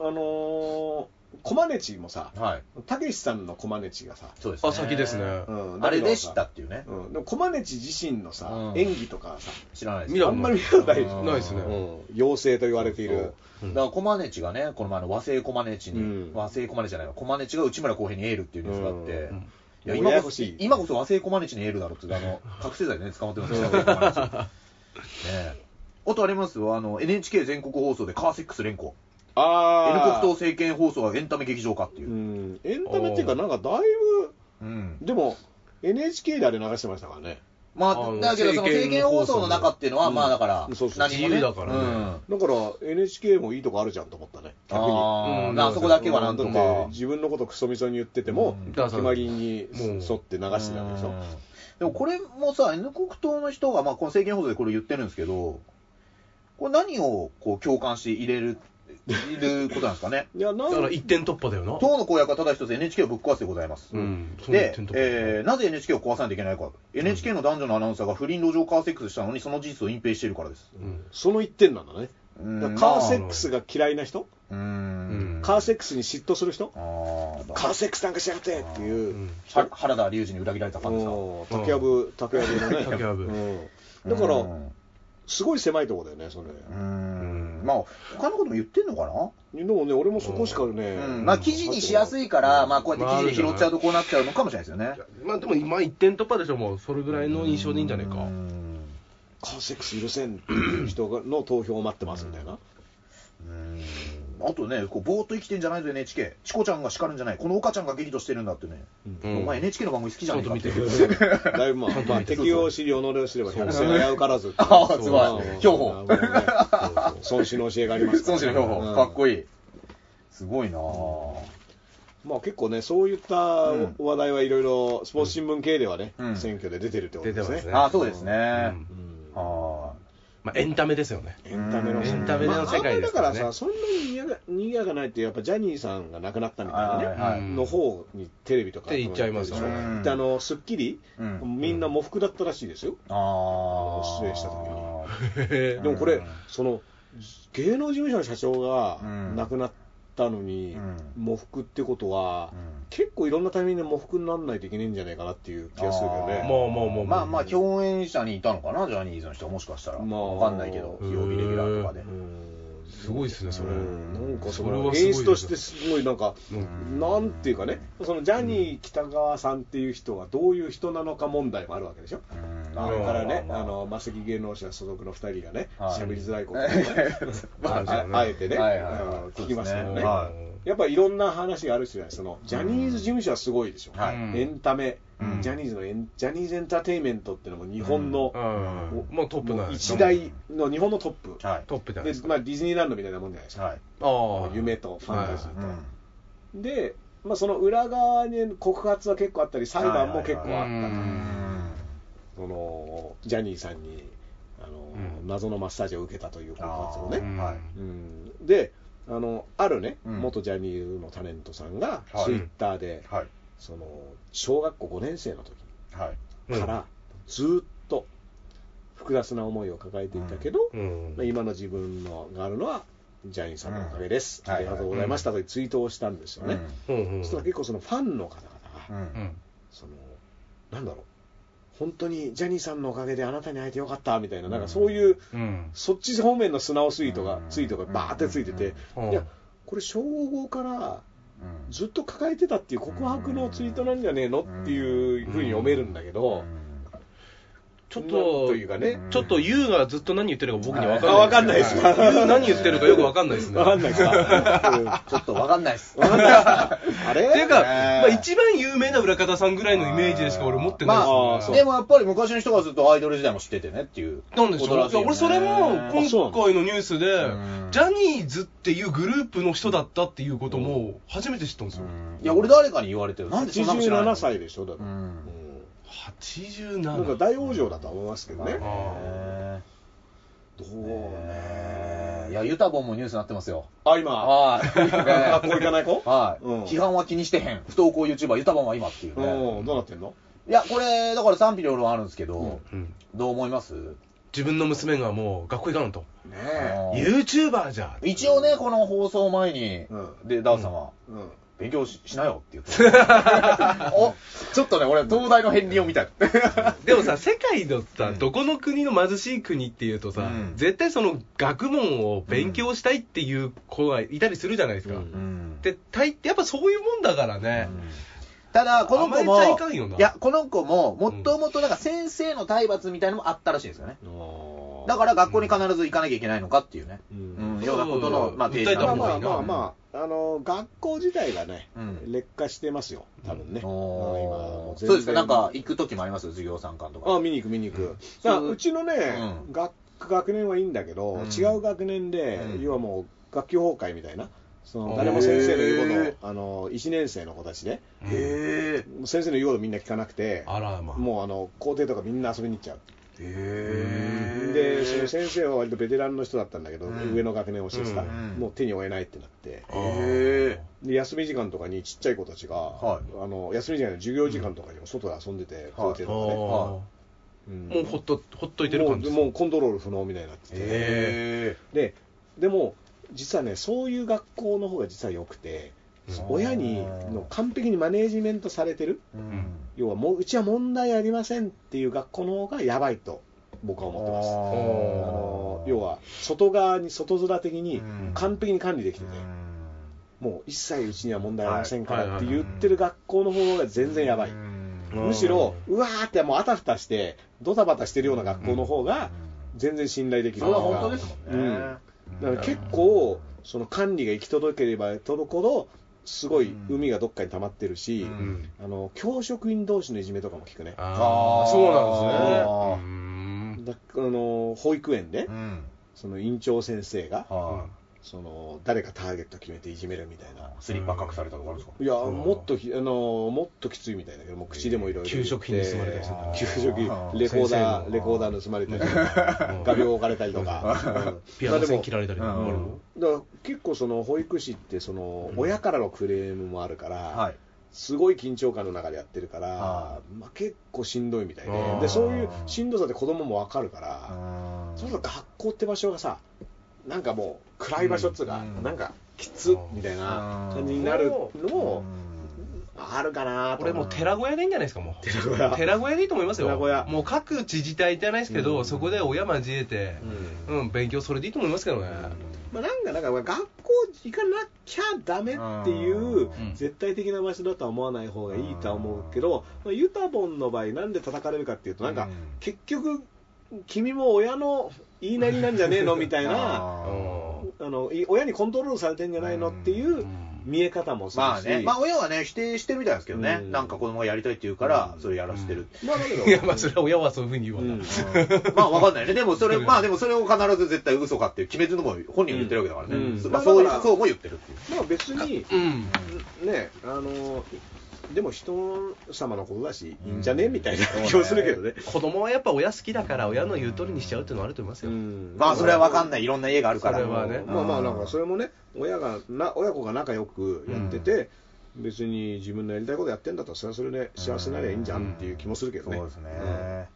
あのー、コマネチもさ、はい。たけしさんのコマネチがさ、そうですね。あ先ですね。うんあれで知だけどさったっていうね。うん、でもコマネチ自身のさ、うん。演技とかさ、知らないです。見たことない。あんまり見たことないですね。うん、妖精と言われている。だからコマネチがね、この前の和製コマネチに、うん。和製コマネチじゃないわ、コマネチが内村航平にエールっていうニュースがあって、うん。いや今こそ今こそ和製コマネチにエールだろって、あの、覚醒剤でね、捕まってるんです。ねえ。あとありますよ、あの、NHK 全国放送でカーセックス連呼。あ N ー国党政権放送はエンタメ劇場化っていう。う。ん、エンタメっていうか、なんかだいうん。ぶ、でも、NHK であれ流してましたからね。まあ、だけどその政見放送の中っていうのは、うん。まあだから、そうそう何もね。自由だからね。うん。だから NHK もいいとこあるじゃんと思ったね、逆に。うん。あそこだけはなんとだっかて。自分のことクソみそに言ってても、うん。決まりにもう沿って流してたわけでしょ。うん。でもこれもさ、N 国党の人が、まあ、この政見放送でこれ言ってるんですけど、これ何をこう共感して入れる、ることなんですかね。いや、なんだから一点突破だよな党の公約はただ一つ NHK をぶっ壊すでございます。うんでえーなぜ NHK を壊さないといけないか。NHK の男女のアナウンサーが不倫路上カーセックスしたのにその事実を隠蔽しているからです。うんその一点なんだね。うんだカーセックスが嫌いな人、ううんん。カーセックスに嫉妬する人、カーセックスなんかしやがってっていうう、んは原田龍二に裏切られたファンですか？うん竹やぶ、竹やぶのね。竹やぶうんだからう、んすごい狭いとこだよね、それ。うん。まあ、他のことも言ってんのかな？でもね、俺もそこしかね。うん。まあ、記事にしやすいから、まあ、こうやって記事で拾っちゃうとこうなっちゃうのかもしれないですよね。まあでも今一点突破でしょもうそれぐらいの印象でいいんじゃないか。うん。カーセックス許せんっていう人の投票を待ってますみたいな。うんあとね、こうぼーっと生きてんじゃないぞ NHK。チコちゃんが叱るんじゃない。この岡ちゃんが激怒してるんだってね。うんお前 NHK の番組好きじゃねえかって。ちゃんと見てるだいぶまあ、まあ、敵を知り、己を知れば百戦は危うからずっていう。ああすごいうん標本孫子の教えがありますから孫子の標本、うんかっこいい。すごいなぁ。まあ結構ね、そういったうん話題はいろいろ、スポーツ新聞系ではね、うん選挙で出てるってことですね。出てますねああ、そうですね。うんうんはまあ、エンタメですよね。エンタメのうんエンタメの世界ですね。まああんまだからさ、そんなににやがにぎやかないって、やっぱジャニーさんが亡くなったみたいなね、はいの方にテレビとか。って言っちゃいますよでしょうん。であの、スッキリ、うん。みんな喪服だったらしいですよ。ああ。失礼した時に。へ でもこれ、うんその芸能事務所の社長がうん亡くなったのに、うん喪服ってことは、うん結構いろんなタイミングで喪服にならないといけないんじゃないかなっていう気がするけどね。まあまあまあまあまあまあ、共演者にいたのかな、ジャニーズの人はもしかしたら。まあわかんないけど、曜日レギュラーとかでう。んすごいっすねそれうんなんかその演出としてすごいなんか、うんなんていうかね、そのジャニー喜多川さんっていう人がどういう人なのか問題もあるわけでしょ。うん。それからね、あの、マセキ芸能者所属の二人がね、はい。喋りづらいことを あああえてね、聞きますけどね。やっぱりいろんな話がある人じゃないそのジャニーズ事務所はすごいでしょ、はい。エンタメ、うん。ジャニーズのエンジャニーズエンターテインメントっていうのも日本の、うん。もうトップな一大の日本のトップ、はい。トップですか。でまあ、ディズニーランドみたいなもんじゃないですか、はい。ああ。夢とファンタジーと、うんで、まあ、その裏側に告発は結構あったり裁判も結構あったと、そのジャニーさんにあの、うん。謎のマッサージを受けたという告発をね、うんはい。うん。であのあるね、うん。元ジャニーズのタレントさんがはい。ツイッターで、はい。その小学校5年生の時はい。からずーっと複雑な思いを抱えていたけど、うん。まあ、今の自分のがあるのはジャニーさんのおかげです、うんありがとうございましたというツイートをしたんですよね、うん。うん。そしたら結構そのファンの方々が、うん。うん。そのなんだろう本当にジャニーさんのおかげであなたに会えてよかったみたいな、なんかそういううん。そっち方面の素直ツイートが、うん。ツイートがバーってついてて、うん。いやこれ小5からずっと抱えてたっていう告白のツイートなんじゃねえのっていうふうに読めるんだけど、ちょっと、というかね、ちょっっと YOU がずっと何言ってるか僕には分かんない。あ分かんないです。何言ってるかよく分かんないですね。わかんないですか、うん。ちょっとわかんないっす。わかんないです。かあれ？っていうか、ねまあ、一番有名な裏方さんぐらいのイメージでしか俺持ってないまですね。あそう。あ、でもやっぱり昔の人がずっとアイドル時代も知っててねっていう。なんでしょう、俺それも今回のニュースでうん、ジャニーズっていうグループの人だったっていうことも初めて知ったんですよ。いや、俺誰かに言われてる。なんでそんなの知らないの？87歳でしょ、だって、87。なんか大往生だとは思いますけどね、へどうー。ね、いや、ユタボンもニュースになってますよ。あ、今、はい。学校行かない子？はい。うん。批判は気にしてへん。不登校 YouTuber ユタボンは今っていううね。ん、どうなってんの？いや、これ、だから賛否両論あるんですけど、うん。どう思います？自分の娘がもう学校行かんと。ねあー。YouTuber じゃ。一応ね、この放送前に、うん。で、ダーさんは、え、うん、勉強ししなよって言って。おちょっとね、俺、東大の片鱗を見たい。でもさ、世界のさ、うんどこの国の貧しい国っていうとさ、うん絶対その学問を勉強したいっていう子がいたりするじゃないですか。うんうんで、大抵やっぱそういうもんだからね。ただ、この子も、いいや、この子も、もともとなんか先生の体罰みたいなのもあったらしいんですよね。だから学校に必ず行かなきゃいけないのかっていうね。ようなことの、まあ、まあまあまあまあ、あの学校自体がね、うん。劣化してますよ、多分ね。今そうですか、なんか行く時もあります？授業参観とか。あ見に行く、見に行く。うううちのね、うん。学学年はいいんだけど、うん。違う学年で、うん。要はもう学級崩壊みたいな、その誰も先生の言うことあの1年生の子たちで、先生の言うことみんな聞かなくて、あらまあ。もうあの校庭とかみんな遊びに行っちゃう。え。で、その先生は割とベテランの人だったんだけど、うん。上の学年を教えてた、うんもう手に負えないってなって。で休み時間とかにちっちゃい子たちが、はい。あの休み時間の授業時間とかにも外で遊んでて、校庭とかね、あーうん。もうほっと、ほっといてる感じもうコントロール不能みたいになってて、へででも実はねそういう学校の方が実は良くて、うん親にの完璧にマネージメントされてる。ーん。要はもううちは問題ありませんっていう学校の方がやばいと僕は思ってます。あの要は外側に外面的にうん。完璧に管理できてて、もう一切うちには問題ありませんからって言ってる学校の方が全然やばい、うん。むしろ、うわーってもうあたふたして、ドタバタしてるような学校の方が、全然信頼できる。それは本当ですもんね。うん。だから結構その管理が行き届ければ届くほどすごい海がどっかに溜まってるし、うん。あの教職員同士のいじめとかも聞くね。ああ、そうあなんですね。だあの保育園で、うん。その院長先生が、はその誰かターゲット決めていじめるみたいな。い。スリッパ隠されたとかあるんですか？いや、うん。もっとひあのもっときついみたいだけど、もう口でもいろいろ。給食費盗まれたりするんだ給食費あーレコーダー、の。レコーダー盗まれたりとうん。か、画鋲置かれたりとか。うん。ピアノ線切られたりとか。だから結構その保育士ってその親からのクレームもあるから、はい。すごい緊張感の中でやってるから、はまあ、結構しんどいみたいで。そういうしんどさで子供も分かるから、うんそうすると学校って場所がさなんかもう暗い場所っつうか、うん。なんかきつっみたいな感じになるのもあるかなとこれもう寺小屋でいいんじゃないですか、もう。寺小屋。寺小屋でいいと思いますよ。寺小屋。もう各自治体じゃないですけど、うん。そこで親交えて、うん、勉強それでいいと思いますけどね。まあ、なんか、なんか、学校行かなきゃダメっていううん。絶対的な場所だとは思わない方がいいとは思うけど、まあ、ユタボンの場合、なんで叩かれるかっていうと、なんかうん、結局、君も親の言いなりなんじゃねえのみたいな、あのい親にコントロールされてんじゃないのっていう見え方もするし、まあね、まあ親はね、否定してるみたいですけどね、うん。なんか子供がやりたいって言うからう、ん。それやらせてる。まあだけど。いや、まあ、それは親はそういうふうに言うわな。うん。まあわかんないね。でもそれ、まあでもそれを必ず絶対嘘かっていう決めずのも本人が言ってるわけだからね。うん。そまあそうそうも言ってるっていう。まあ別に、うん。ね、あの、でも人様のことだし、いいんじゃね？みたいな気もするけどね。子供はやっぱ親好きだから、親の言う通りにしちゃうっていうのはあると思いますよ。うんまあそれはわかんない。いろんな家があるから。それはねまあまあ、なんかそれもね、親がな親子が仲良くやってて、別に自分のやりたいことやってんだったら、それはそれで幸せになりゃいいんじゃんっていう気もするけどね。そうですね。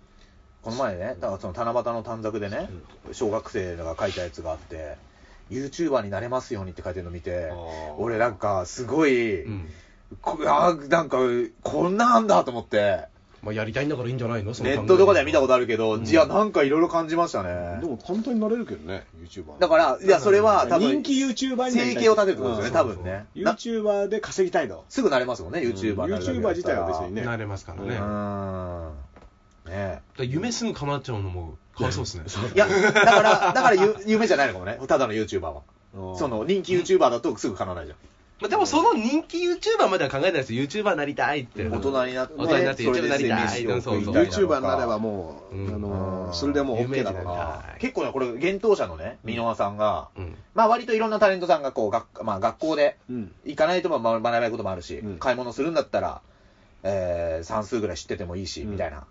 この前ね、だからその七夕の短冊でね、小学生が書いたやつがあって、YouTuber になれますようにって書いてるの見て俺なんかすごい、うん。こあーなんか、こんなんだと思って、まあ、やりたいんだからいいんじゃないの？そのネットとかでは見たことあるけど、うんいや、なんかいろいろ感じましたうんねで。も簡単になれるけどね、YouTuber。だから、いや、それは多分、人気 YouTuber に生計を立てるってことですよね、多分ね。な YouTuber で稼ぎたいの。すぐなれますもんね、YouTuber に YouTuber 自体は別にね。なれますからね。ねら夢すぐ叶っちゃうのも、かわいそうですね。いや、だから、だからゆ夢じゃないのかもね、ただの YouTuber は。うんその、人気 YouTuber だとすぐ叶わないじゃん。まあ、でもその人気 YouTuber までは考えないですよ。YouTuber なりたいって。大人になって、大人になってそれで YouTuber なりたい飯を食いたいのか YouTuber になればもう、うんあのーそれでもう OK だろうな。はい結構ね、これ、幻冬者のね、箕輪さんが、うん。まあ割といろんなタレントさんがこう、学まあ学校でうん。行かないとまあ学べないこともあるし、うん買い物するんだったら、えー算数ぐらい知っててもいいし、うんみたいな。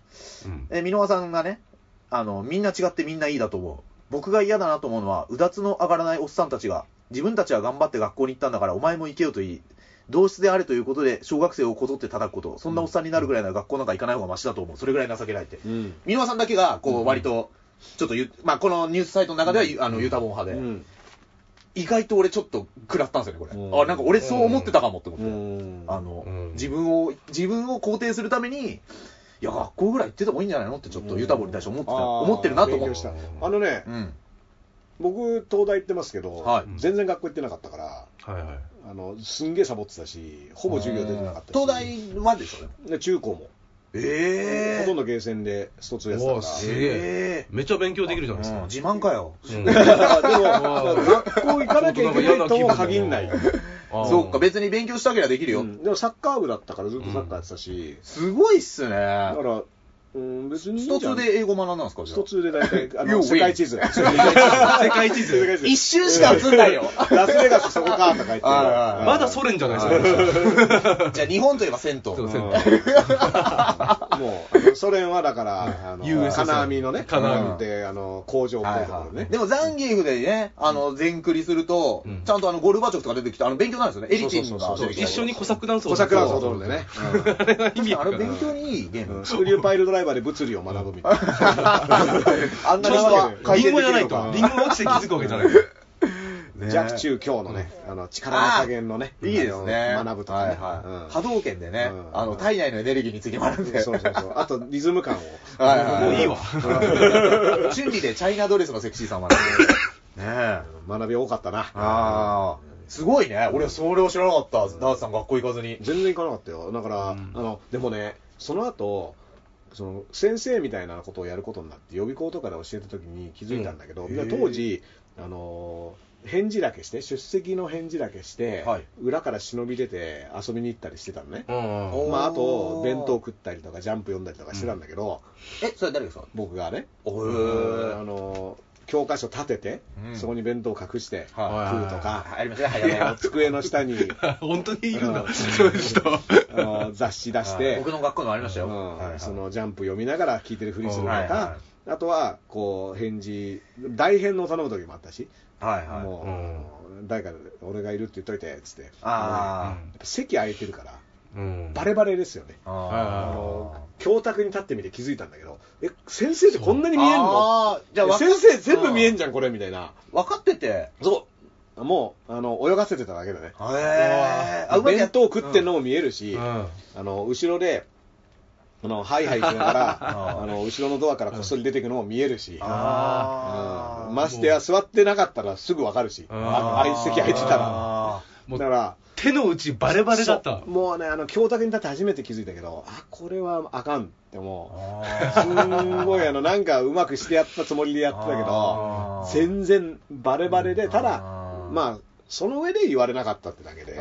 うん。え、箕輪さんがね、あの、みんな違ってみんないいだと思う。僕が嫌だなと思うのは、うだつの上がらないおっさんたちが、自分たちは頑張って学校に行ったんだから、お前も行けよといい。同室であれということで、小学生をこぞって叩くこと、そんなおっさんになるぐらいなら学校なんか行かない方がマシだと思う。それぐらい情けないって。うん。箕輪さんだけが、こう、割と、ちょっとゆ、まあ、このニュースサイトの中では、ゆあの、ユタボン派で、うん。意外と俺ちょっと食らったんですよね、これ。うんあ、なんか俺そう思ってたかもって思って。うんあの、うん自分を、自分を肯定するために、いや、学校ぐらい行っててもいいんじゃないのってちょっとユタボンに対して思ってた、思ってるなと思って。あのね、うん。僕、東大行ってますけど、はい全然学校行ってなかったから、はいはい。あのすんげえサボってたし、ほぼ授業出てなかったし、東大はでしょ？うね。で中高も、えほとんどゲーセンでスト2やってたから。すげえめっちゃ勉強できるじゃないですか。自慢かよ。うんでも、学校行かなきゃいけないとも限んない。そっか、別に勉強したけりゃできるよ。うんでもサッカー部だったからずっとサッカーやってたし、すごいっすね。だから、うん、別にいいんじゃん。一つで英語学んだんですか一つで大体、あの、世界地図。世世界地図。一瞬しか映んないよ。ラスベガスそこかとか言って。まだソ連じゃないですか。あ。じゃあ日本といえば銭湯。そう銭湯。もう、ソ連はだから、あの、金網のね、金網。って、あの、工場っぽいところね。でもザンギエフでね、あの、全クリすると、うん。ちゃんとあの、ゴルバチョフとか出てきて、あの、勉強なんですよね。エリチンが。一緒にコサックダンスをコサックダンス踊るんでね。あれが意味あれ勉強にいいゲーム。うん。スクリューパイルドライバーで物理を学ぶみたいな。あんな人はリンゴじゃないと。リンゴが落ちて気づくわけじゃない。弱中強のね、あの、力の加減のね。いいですね。学ぶとかね。はいはいうん波動拳でね、うんあの、体内のエネルギーについて学んで。そうそうそう。あと、リズム感を。もういいわ。チュンリでチャイナドレスのセクシーさん学んで。ねえ。学び多かったな。ああ。すごいね。俺それを知らなかった。ダースさん学校行かずに。全然行かなかったよ。だから、うんあの、でもね、その後、その先生みたいなことをやることになって予備校とかで教えた時に気づいたんだけど、うんで当時あの返事だけして出席の返事だけして、はい裏から忍び出て遊びに行ったりしてたのね、まあ、あと弁当食ったりとかジャンプ読んだりとかしてたんだけど、え、それ誰ですか僕がね、おあーの教科書立てて、うん。そこに弁当隠して食はうとか、机の下に。本当にいるんだうん。そういう人。雑誌出して、僕の学校のありましたよ。そのジャンプ読みながら聞いてるふりするとか、あとはこう返事、大変のを頼む時もあったし、はい。はい。もう、誰か俺がいるって言っといてっつって、あぱ席空いてるから、うんバレバレですよね。ー。ああの教卓に立ってみて気づいたんだけど、え、先生ってこんなに見えんの？あーじゃあ先生全部見えんじゃん、これみたいな。分かってて。そう。もう、あの、泳がせてただけだね。へー。あ、うまくや弁当食ってんのも見えるし、うん。あの、後ろで、あの、ハイハイしながら、あー。あの、後ろのドアからこっそり出てくのも見えるし、あー。うん。ましてや座ってなかったらすぐわかるし、あーあ席空いてたら。あもうだから、手の内バレバレだった。もうね、あの、教卓に立って初めて気づいたけど、あ、これはあかんってもう、すんごいあの、なんかうまくしてやったつもりでやってたけど全然バレバレで、ただまあ、その上で言われなかったってだけで、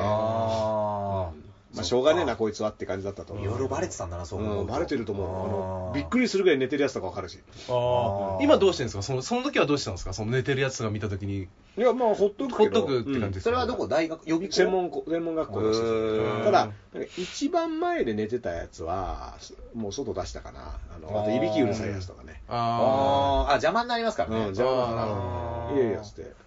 まあ、しょうがねえな、こいつはって感じだったと思う。いろいろバレてたんだな、そう思うとうん、バレてると思う。あのびっくりするぐらい寝てるやつとかわかるし。ああ今どうしてるんですか？そのその時はどうしたんですか？その寝てるやつが見た時にいや、まあ、ほっとくけど。ほっとくって感じうんですそれはどこ？大学予備校？専門校専門学校の施設へーただ、一番前で寝てたやつは、もう外出したかな。あの、あと、いびきうるさいやつとかね。ああーあ、邪魔になりますからうん、ね。邪魔な。ーいやいや、つって。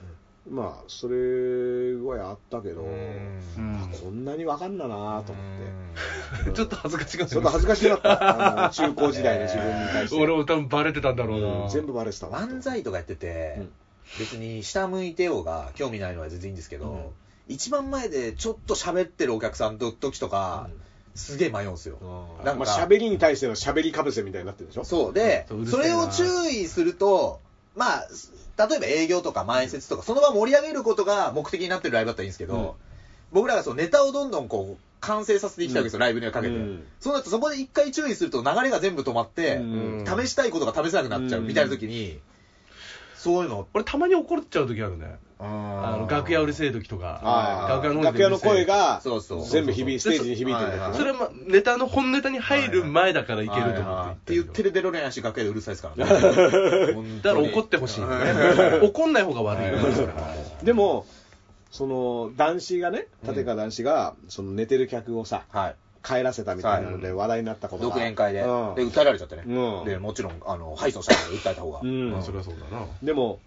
まあ、それはやったけど、うん。うんあこんなにわかんだなと思って。あ ちょっと恥ずかしがってちょっと恥ずかしくなった。あの中高時代の自分に対して。俺も多分バレてたんだろううん。な全部バレてた。わ漫才とかやってて、うん。別に下向いてようが興味ないのは全然いいんですけど、うん。一番前でちょっと喋ってるお客さんの時とか、すげえ迷うんですよ。なんかまあ、喋りに対しての喋りかぶせみたいになってるでしょ。そうで、そううるせえなそれを注意すると、まあ、例えば営業とか前説とか、その場盛り上げることが目的になってるライブだったらいいんですけど、うん。僕らがそのネタをどんどんこう、完成させていきたいわけですよ、ライブにはかけて。うん。そうなるとそこで一回注意すると流れが全部止まって、うん。試したいことが試せなくなっちゃうみたいな時に、そういうの、俺たまに怒っちゃう時あるねああの楽屋うるせえ時とかはい楽屋の楽屋の声がそうそう全部響いステージに響いてるそれはまあネタの本ネタに入る前だからいけると思っってて言ってるデロレアンし楽屋でうるさいですからね。だから怒ってほしい怒んない方が悪いでもその男子がね立川男子が、その寝てる客をさはい。帰らせたみたいなので話題になったことが、独演会で。うんで、訴えられちゃってね。うんで、もちろん、あの、敗訴したから訴えた方が。うんまあそれはそうだなでも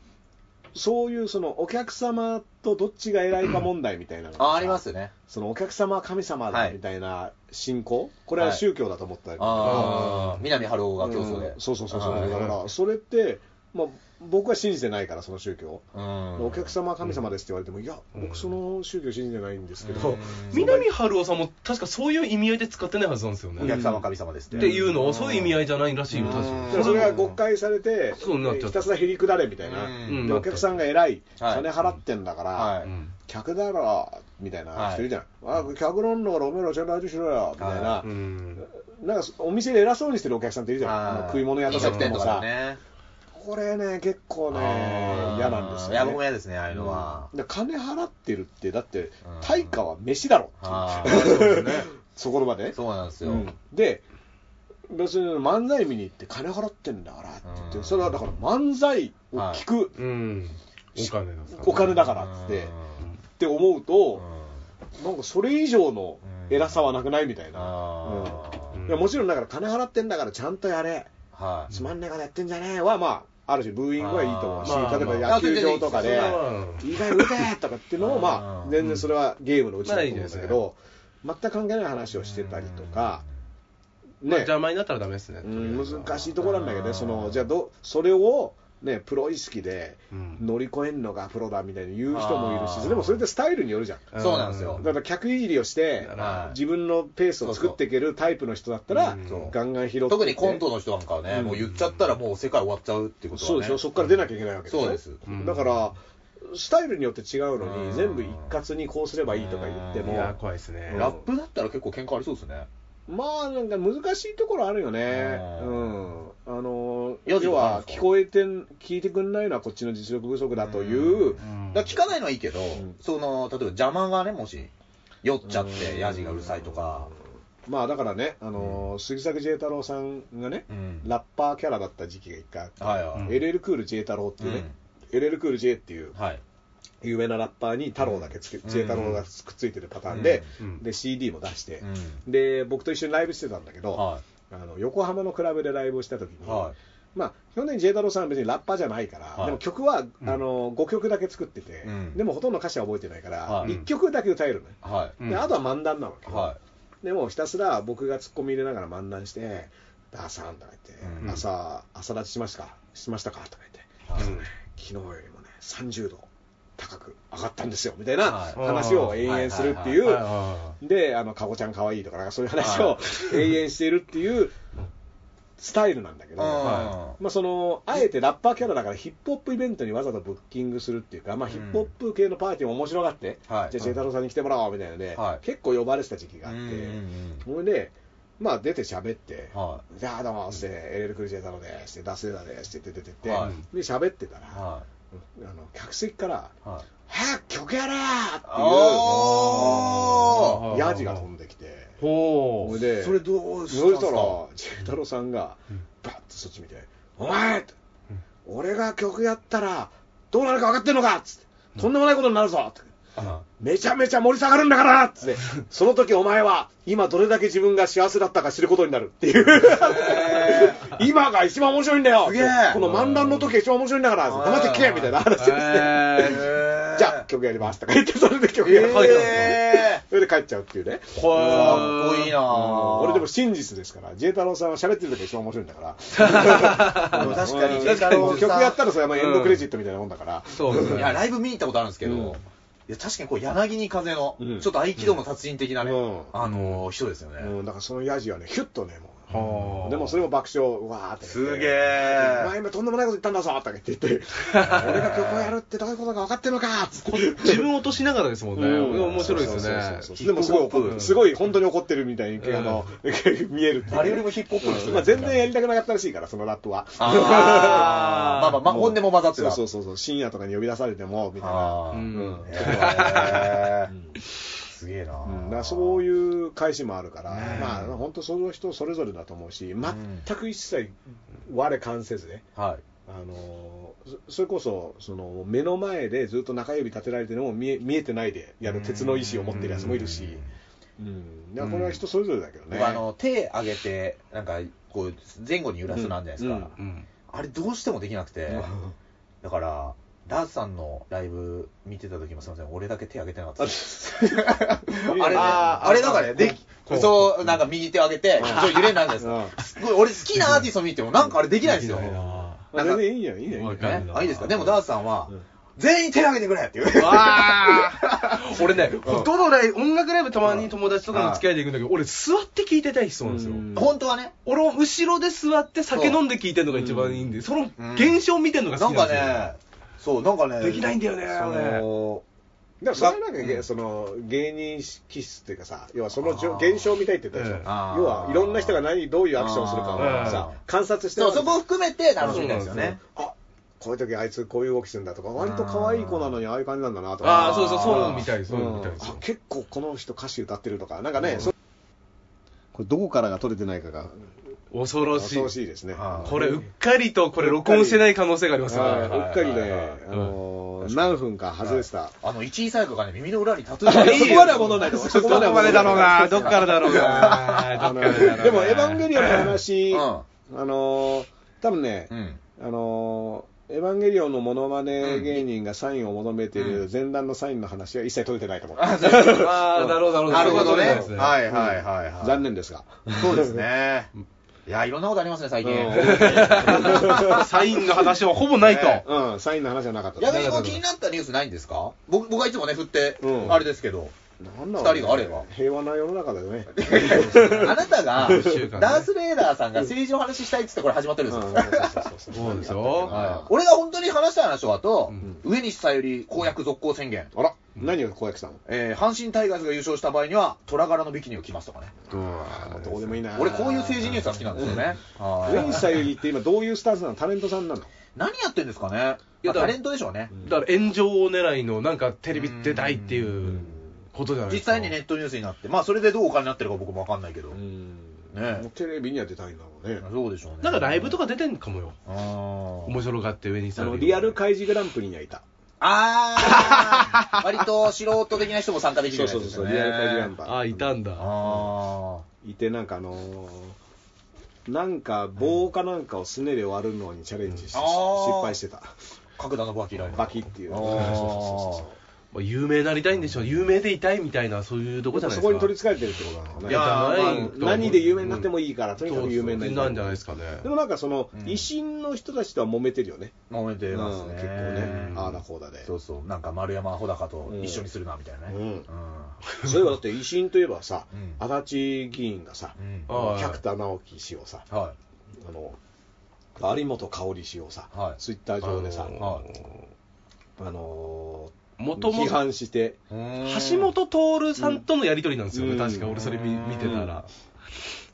そういうそのお客様とどっちが偉いか問題みたいなのがさあ、ありますよね。そのお客様は神様だはい。みたいな信仰、これは宗教だと思ったけど、ああ、南春夫が競争で。うん。そうそうそうそう、はい。だからそれって、まあ、僕は信じてないからその宗教、うん。お客様は神様ですって言われても、いやうん。僕その宗教信じてないんですけど、うん。南春夫さんも確かそういう意味合いで使ってないはずなんですよね。お客様は神様ですって。っていうのをそういう意味合いじゃないらしいよ確かうん。だからそれが誤解されて、そうなっちゃった。ひたすらへりくだれみたいな、うん。でお客さんが偉い、はい。金払ってんだから、はい。うん客だろみたいな人いるじゃん、あ客なんだからおめえらちゃんと味しろよみたいな、はうん。なんかお店で偉そうにしてるお客さんっているじゃん、食い物屋とか飲食店とでもさ、ね。これね、結構ね嫌なんですよ、ね。いや、僕も嫌ですね、ああいうのは。で金払ってるって、だってうん、対価は飯だろっていうう そこの場でね。そうなんですよ。うんで、別に漫才見に行って金払ってんだからって言って、うんそれはだから漫才を聞くうんお金だからってって思うと、なんかそれ以上の偉さはなくないみたいな。あうんいやもちろんだから金払ってんだからちゃんとやれ。あ。はい。つまんねえからやってんじゃねえは、まあ、ある種ブーイングはいいと思う。し、例えばまあ野球場とかで、うん意外打てとかっていうのも、まあう、ん。全然それはゲームのうちだと思うんだけまあいいど、全く関係ない話をしてたりとか、まあね、邪魔になったらダメですね難しいところなんだけどね、うんその、じゃあど、それを、ね、プロ意識でうん。乗り越えるのがプロだみたいに言う人もいるあー。し、でもそれってスタイルによるじゃん。そうなんですよ。だから客いじりをして自分のペースを作っていけるタイプの人だったらガンガン拾って。特にコントの人なんかはね、うん。もう言っちゃったらもう世界終わっちゃうっていうことはね。そうでしょ、そこから出なきゃいけないわけでしょそうです。うん。だから、スタイルによって違うのに、うん全部一括にこうすればいいとか言っても、いや怖いですね。ラップだったら結構喧嘩ありそうですね。まあなんか難しいところあるよね。ううん。ん。あの、要は聞こえてん、聞いてくんないのはこっちの実力不足だという、うんだ聞かないのはいいけど、んその、例えば邪魔がね、もし、酔っちゃって、ヤジがうるさいとか、まあだからね、あの、杉作 J 太郎さんがね、うん。ラッパーキャラだった時期が一回あって、はいはい。うん LL クール J 太郎っていうね、LL クール J っていうはい。有名なラッパーに太郎だけつけ、うん。J 太郎がくっついてるパターンで、うん。で CD も出して、うん。で僕と一緒にライブしてたんだけど、はあの横浜のクラブでライブをした時に、まあ、基本的に J 太郎さんは別にラッパーじゃないから、はい。でも曲は、うん。あの5曲だけ作ってて、うん。でもほとんど歌詞は覚えてないから、はい。1曲だけ歌えるのよ、い。はうん。であとは漫談なわけはでもうひたすら僕がツッコミ入れながら漫談して、ダーさんとか言って、うん。朝、朝立ちしましたか？しましたか？とか言って、はい。昨日よりもね、30度高く上がったんですよみたいなはい。話を延々するっていう、で、あの、かごちゃんかわいいとか、なんかそういう話はを永遠しているっていうスタイルなんだけど、はまあその、あえてラッパーキャラだからヒップホップイベントにわざとブッキングするっていうか、まあうんヒップホップ系のパーティーも面白がって、はい。じゃあ、ジェイ太郎さんに来てもらおうみたいなので、はい。結構呼ばれてた時期があって、それで、まあ出て喋って、はじゃあどうもっつって、LL クルージェ太郎ですって、ダですって出てって、はで、喋ってたら、はあの客席から、い。はい。早く曲やれーっておいうヤジが飛んできて、いほそれで、それどうしたそしたらんですか、ジェイ太郎さんがうん、バッとそっち見て、お前俺が曲やったら、どうなるか分かってんのかっつって、とんでもないことになるぞって。あめちゃめちゃ盛り下がるんだからっつって、その時お前は、今どれだけ自分が幸せだったか知ることになるっていう。今が一番面白いんだよ。すげえ。この漫談の時が一番面白いんだから黙って聞けみたいな話をして、えじゃあ曲やりますとか言って、それで曲やる。えそれで帰っちゃうっていうね。かっこいいなうん。俺でも真実ですから、J 太郎さんは喋ってる時が一番面白いんだから。で も確かに。うん。J 太郎曲やったらそれはエンドクレジットみたいなもんだから。そういや、ライブ見に行ったことあるんですけど、うんいや、確かにこう、柳に風の、うんちょっと合気道の達人的なね、うんあのー人ですよね。うん、だからそのヤジはね、ヒュッとね、もう。はあでもそれも爆笑、うわーって。すげえお前今とんでもないこと言ったんだぞって言って、俺が曲をやるってどういうことか分かってんのかっつって。自分を落としながらですもんね。うん。面白いですね。でもすごい怒うんる、すごい本当に怒ってるみたいに、うん。あの、見えるっていう。誰よりもヒップホップの人うんまあ全然やりたくなかったらしいから、そのラップは。あー。まあまあ、まあ、本音も混ざってそうた。そうそうそう、深夜とかに呼び出されても、みたいな。うんそういう返しもあるから、うんまあ本当その人それぞれだと思うし、全く一切我関せずね、はい。あのそそれこそその目の前でずっと中指立てられてるのも見え見えてないでやる鉄の意志を持ってるやつもいるし、うん、だからこれは人それぞれだけどね。僕あの、手上げて、なんか、こう、前後に揺らすなんじゃないですか。あれどうしてもできなくて、だから、ダースさんのライブ見てた時もすみません、俺だけ手上げてなかった。です。あれね、あれなんかね、でき、そう、なんか右手上げて、ちょっと揺れになるじゃないですか。俺好きなアーティスト見ても、なんかあれできないんですよ。ないなまあ全然いいよ、いいよ、いいよわかるねあ、いいですか？でもダースさんはうん、全員手上げてくれって言う。わあ 俺ね、どのライブ、音楽ライブたまに友達とかの付き合いで行くんだけど、俺座って聞いてたい人なんですよ。うん。本当はね、俺も後ろで座って酒飲んで聞いてるのが一番いいんで、その現象を見てるのがなんか好きなんですよ。ね、そう、なんかね、できないんだよね、そあれ。のでもそれはなんか、うん。その芸人気質っていうかさ、要はその現象を見たいって言ったでしょ、要はいろんな人が何、どういうアクションをするかをさ、観察してそそこを含めて楽しみたいですよね。あこういう時あいつこういう動きするんだとか、割と可愛い子なのにああいう感じなんだなとか、ああ、そうそう、そうみたいそうみたい。ですあ。結構この人歌詞歌ってるとか、なんかね、そこれどこからが取れてないかが恐ろしい恐。ろしいですね。はいこれ、うっかりと、これ、録音してない可能性がありますね。うっかりね、あのー何分か外れてた。あの、一位最後がね、耳の裏にタトゥーがそこまでは戻んないと思う。どこまでだろうな、どっからだろうな、あのどっからだろうなでも、エヴァンゲリオンの話、うんあのー多分ね、うん。あのーエヴァンゲリオンのモノマネ芸人がサインを求めている前段のサインの話は一切取れてないと思う。あ あ、なるほど、なるほどね。そういうことですねはいはいはいはい。残念ですが。そうですね。いや、いろんなことありますね、最近。うん サインの話はほぼないと。ねうん、サインの話はなかった。逆にこう気になったニュースないんですか？僕僕はいつもね、振ってう、んあれですけど。なんだ二人があれば平和な世の中だよね。あなたが、ダース・レーダーさんが政治の話したいっつってこれ始まってるんですよ。うんそうですよはい俺が本当に話したい話はとうん、上西さゆり公約続行宣言。あら、何を公約したの？えー阪神タイガースが優勝した場合には、虎柄のビキニを着ますとかね。もうどうでもいいな俺、こういう政治ニュースが好きなんですよね。はい上西さゆりって今どういうスタンスなの？タレントさんなの？何やってんですかね？いやタレントでしょうね。だから炎上狙いの、なんかテレビ出たいっていうことじゃないですか。実際にネットニュースになって、まあ、それでどうお金になってるか僕もわかんないけど。うんねテレビには出たいんだろうねそうでしょうね。なんかライブとか出てんかもよ。面白がって上にさあのリアル開示グランプリにはいたあー、割と素人的な人も参加できるそうやつですよね。そうそうリアル開示グランプリああ、いたんだ。あいてなんかあのーなんか棒かなんかをすねで割るのにチャレンジして、うん。あー。失敗してた。ー、角田信明以来の。バキっていう。あー。そうそうそうそうまあ有名になりたいんでしょう。有名でいたいみたいな、そういうとこじゃないですか。そこに取り憑かれてるってことなのねいやーまあ何で有名になってもいいから、とにかく有名になりたいなんじゃないですかね。でもなんかその、うん維新の人たちとは揉めてるよね、揉めてますね。うん結構ね、ああだこうだで。そうそう。なんか丸山穂高と一緒にするな、みたいなね。うんうん。そういえばだって維新といえばさ、うん足立議員がさ、百田直樹氏をさ、はあの有本香織氏をさ、はいツイッター上でさ、はあのーもともと、批判して、い。橋本徹さんとのやりとりなんですよね、うん確か俺それ見うん見てたら。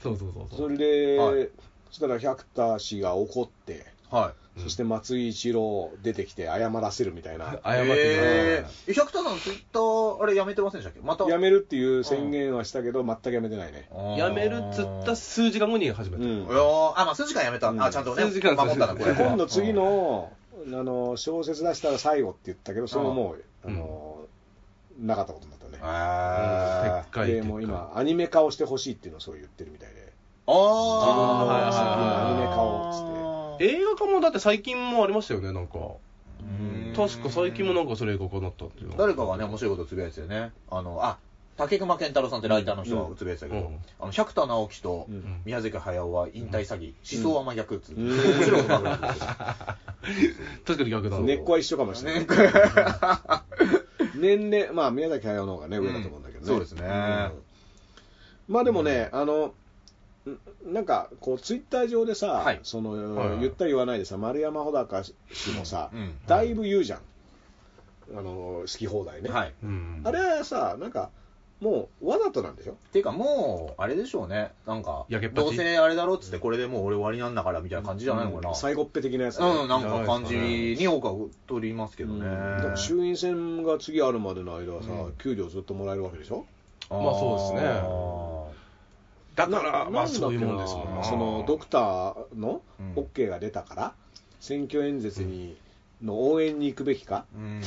そうそうそうそ。そうれで、はいそしたら百田氏が怒って、はそして松井一郎出てきて謝らせるみたいな、い。謝ってえー、百田さんツイッター、あれやめてませんでしたっけ？また。辞めるっていう宣言はしたけど、全く辞めてないね。やめるっつった数時間後に始めた。うんいやーあ、まあ、数時間やめた。うんあ、ちゃんとね。数時間守ったな、これ。今度次のあの小説出したら最後って言ったけど、それももう、うん。あのなかったことになったね。あ撤回でもう今、アニメ化をしてほしいっていうのをそう言ってるみたいで、あ自分のはいはいはい作品のアニメ化をっつって。映画化もだって最近もありましたよね、なんか。うん。確か最近もなんかそれ映画化になったっていうの誰かがね、面白いことつぶやいてたよね。あの、あ、竹熊健太郎さんってライターの人がつぶやいてたけど、うん。あの、百田直樹とうん。宮崎駿は引退詐欺、思想は真逆っつ。って、うん。面白いことんですよ確かに逆だな。根っこは一緒かもしれない。ね年齢、まあ宮崎駿の方がね、上だと思うんだけどね。そうですね。うん。まあでもね、あの、んなんか、こう、ツイッター上でさ、はい。その、はい。はい言ったり言わないでさ、丸山穂高氏もさ、うん。だいぶ言うじゃん。あの、好き放題ね。はい。うん。あれはさ、なんか、もう、わざとなんでしょ？っていうかもう、あれでしょうね。なんか、やけっぱち？どうせあれだろっつって、これでもう俺終わりなんだからみたいな感じじゃないのかな。最後っぺ的なやつ、うん、なんか感じに多くは取りますけどね。でも衆院選が次あるまでの間はさ、うん。給料ずっともらえるわけでしょ？まあそうですね。だから、なまあそういうもんですもんな。そのドクターのうん。OK が出たから、選挙演説にの応援に行くべきか、うん。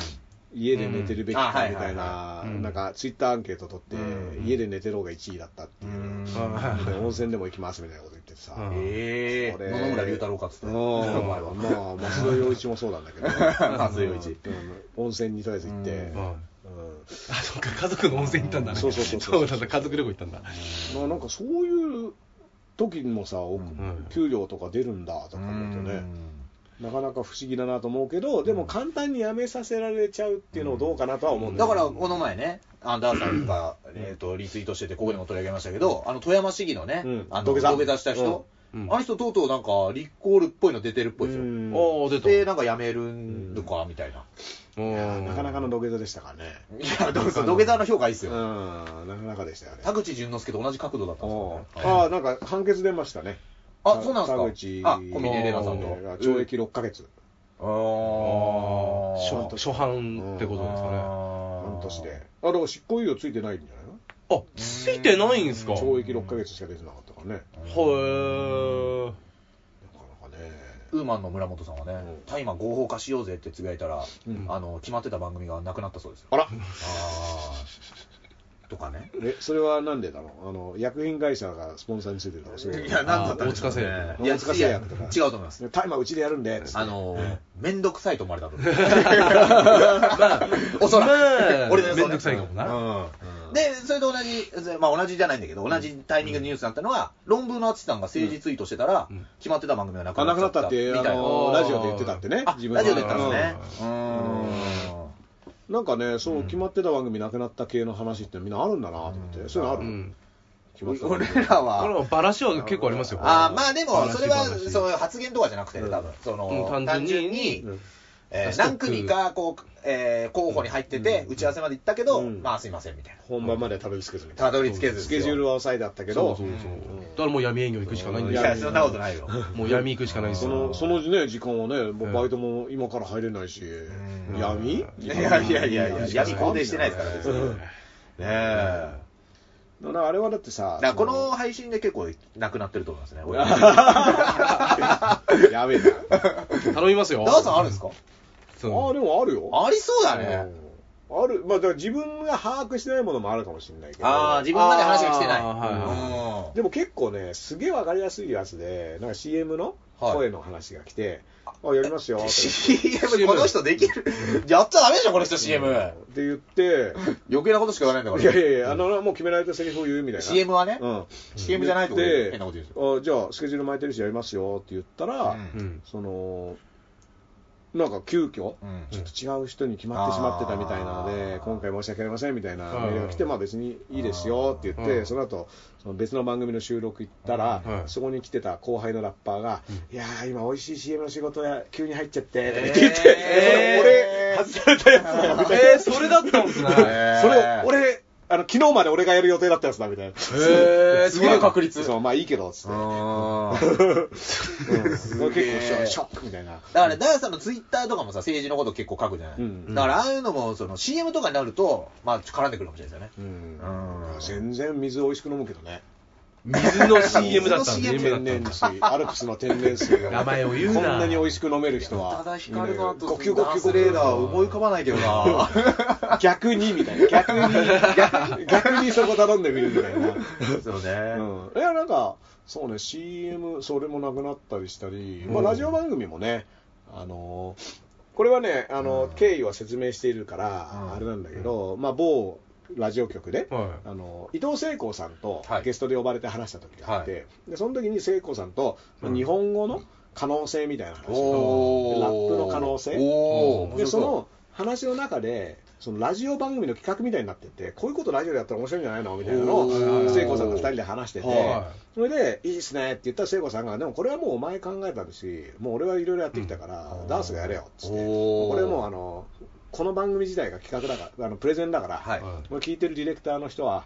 家で寝てるべきかみたいはいな、なんかツイッターアンケート取って、うん家で寝てる方が1位だったっていう、温泉でも行きますみたいなこと言っててさ、野々村龍太郎かっつって。まあ、松田洋一もそうなんだけど、松田洋一。うん。温泉にとりあえず行って、あ、そっか、家族の温泉行ったんだね。そうそうそうそう。そうだ、家族旅行行ったんだ。まあ、なんかそういう時にもさ、おん。給料とか出るんだとか思うとね、なかなか不思議だなと思うけど、でも簡単に辞めさせられちゃうっていうのもどうかなとは思うんだよだから、この前ね、あダーさんが、えっと、リツイートしてて、ここでも取り上げましたけど、あの、富山市議のね、うんあの、土下座？土下座した人、うんあの人とうとうなんか、立候補っぽいの出てるっぽいですよ。うんああ、出た。で、なんか辞めるんか、みたいな。うんなかなかの土下座でしたからね。いや、どうぞ土下座の評価いいっすうん、よ。なかなかでしたよね。田口淳之介と同じ角度だったんですよね。ああ、なんか判決出ましたね。あ、そうなんですか？田口あ、小峰玲奈さんと。懲役6ヶ月、ああ初初版ってことですかね。半年で。あ、だから執行猶予ついてないんじゃないの？あ、ついてないんですか？へ懲役6ヶ月しか出てなかったからね。ー。なかなかね。ウーマンの村本さんはねうん、大麻合法化しようぜってつぶやいたら、うんあの、決まってた番組がなくなったそうですよ。あらあーとかね。え、それはなんでだろう？あの、薬品会社がスポンサーについてるとか、そういうことなんだったん大塚製い薬や、大塚製薬とか。違うと思います。タイマーうちでやるんで、あの、めんどくさいと思われたと思う。まあ、おそらく。まあ俺のめんどくさいかもな。うん。で、それと同じ、まあ同じじゃないんだけど、同じタイミングでニュースになったのは、論文の淳さんが政治ツイートしてたらうん、決まってた番組がなくあ、なっちゃったな。くなったって、ラジオで言ってたってねあ、。ラジオで言ったんですね。うん。なんかね、そう、決まってた番組なくなった系の話ってみんなあるんだなと思って。そういうのある？うん。決まってた番組俺らは、はバラシは結構ありますよ。あーまあでも、それは、そういう発言とかじゃなくてね、多分、その、うん。単純ににうん。えー何組かこう、えー候補に入ってて、打ち合わせまで行ったけど、うんまあすいませんみたいな。本番までたどり着けずみたどり着けずスケジュールは抑えてあったけど、そうそうそう。だからもう闇営業行くしかないんいですよ。や、そんなことないよ。もう闇行くしかないんですよ。その、そのね、時間はね、もうバイトも今から入れないし、ん闇？いやいやいやいや、闇肯定してないですから、別に。ねえ。だからあれはだってさ、この配信で結構なくなってると思いますね。俺 やべえな。頼みますよ。ダーさんあるんですか？ああ、でもあるよ。ありそうだね。うんある。まあ、だから自分が把握してないものもあるかもしれないけど。ああ、自分の中で話が来てない。あーはいうんでも結構ね、すげえわかりやすいやつで、なんか CM の声の話が来て、あ、やりますよ、って。CM この人できる？やっちゃダメでしょ、この人 CM。って言って、余計なことしか言わないんだから。いやいやいや、あの、もう決められたセリフを言うみたいな。CM はね、うん。CM じゃないとこ変なこと言うんですよ。あじゃあ、スケジュール巻いてるしやりますよって言ったら、うんうん。その、なんか急遽、うん。ちょっと違う人に決まってしまってたみたいなのあでー、今回申し訳ありませんみたいなはいメールが来て、まあ別にいいですよって言って、うん。その後、その別の番組の収録行ったら、はい。そこに来てた後輩のラッパーが、いやー、今美味しい CM の仕事や急に入っちゃって、って言って、俺、外されたやつだよみたいな。えー、それだったんですね。それ、俺、あの、昨日まで俺がやる予定だったやつだみたいな。へー すげえ確率。そう、まあいいけど、つって。あ うん結構ショックみたいな。だからね、ダイヤさんのツイッターとかもさ、政治のこと結構書くじゃない？うんだから、ああいうのも、その CM とかになると、まあ、絡んでくるかもしれないですよね。うんうん全然水美味しく飲むけどね。水の CM だったん水のです CM ね。天然水、アルプスの天然水が名前を言うなこんなに美味しく飲める人は。ただ光の後、呼吸呼吸スレーダー思い浮かばないけどな。逆にみたいな。逆に、逆逆にそこ頼んでみるみたいな。そうね。うん。いや、なんか、そうね、CM、それもなくなったりしたり、まあ、うんラジオ番組もね、あのーこれはね、あの、うん経緯は説明しているから、うんあれなんだけど、まあ、某ラジオ局で、はあの伊藤聖子さんとはい。ゲストで呼ばれて話した時があって、はい。でその時に聖子さんとうん。日本語の可能性みたいな話ラップの可能性。でその話の中でそのラジオ番組の企画みたいになっててこういうことラジオでやったら面白いんじゃないのみたいなのを聖子さんと2人で話してて、はそれでいいっすねって言ったら聖子さんがでもこれはもうお前考えたしもう俺はいろいろやってきたから、うん。ダースがやれよっつって。これもうあのこの番組自体が企画だからあのプレゼンだから、はい。はいこれ聞いてるディレクターの人は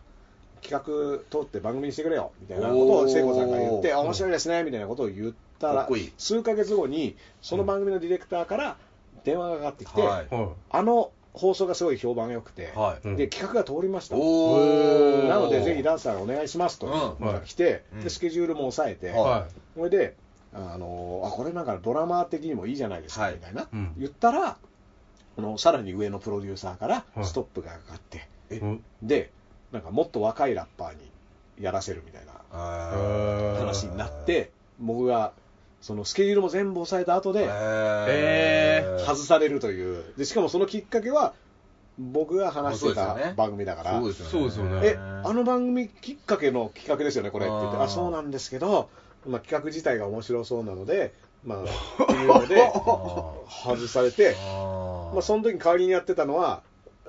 企画通って番組にしてくれよみたいなことを聖子さんが言って面白いですねみたいなことを言ったからいい。数ヶ月後にその番組のディレクターから電話がかかってきて、はい。はあの放送がすごい評判が良くて、はい。うん。で企画が通りました。なのでぜひダンサーお願いしますと来て、うん。でスケジュールも抑えて、それであのあこれなんかドラマー的にもいいじゃないですか、はい。みたいな、うん。言ったらこのさらに上のプロデューサーからはい。ストップがかかって、い。うん。でなんかもっと若いラッパーにやらせるみたいなあ話になって僕がそのスケジュールも全部抑えた後で外されるという。でしかもそのきっかけは僕が話してた番組だから、そうですよね。そうですよね。えあの番組きっかけの企画ですよねこれって言って。あそうなんですけど、まあ、企画自体が面白そうなのでまあ っていうので外されてまあ、その時に代わりにやってたのは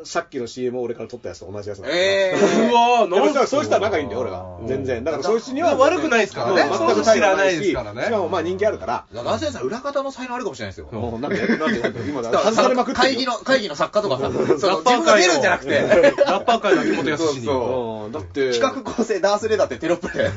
さっきの CM を俺から撮ったやつと同じやつなんだえうわーいやなんそそうしたら仲いいんだよ、俺がう。ん全然。だから、そいつには。悪くないですからね全く知らないですからねしかも、まあ人気あるから。ー。男性さん、裏方の才能あるかもしれないですよ。もうなんで、なんで、なんで、今だ、だから外されまくって会議の、会議の作家とかさ、ラッパー分が出るんじゃなくて、ラッパー界の秋元康に。そうだって、企画構成ダースレーダーってテロップで。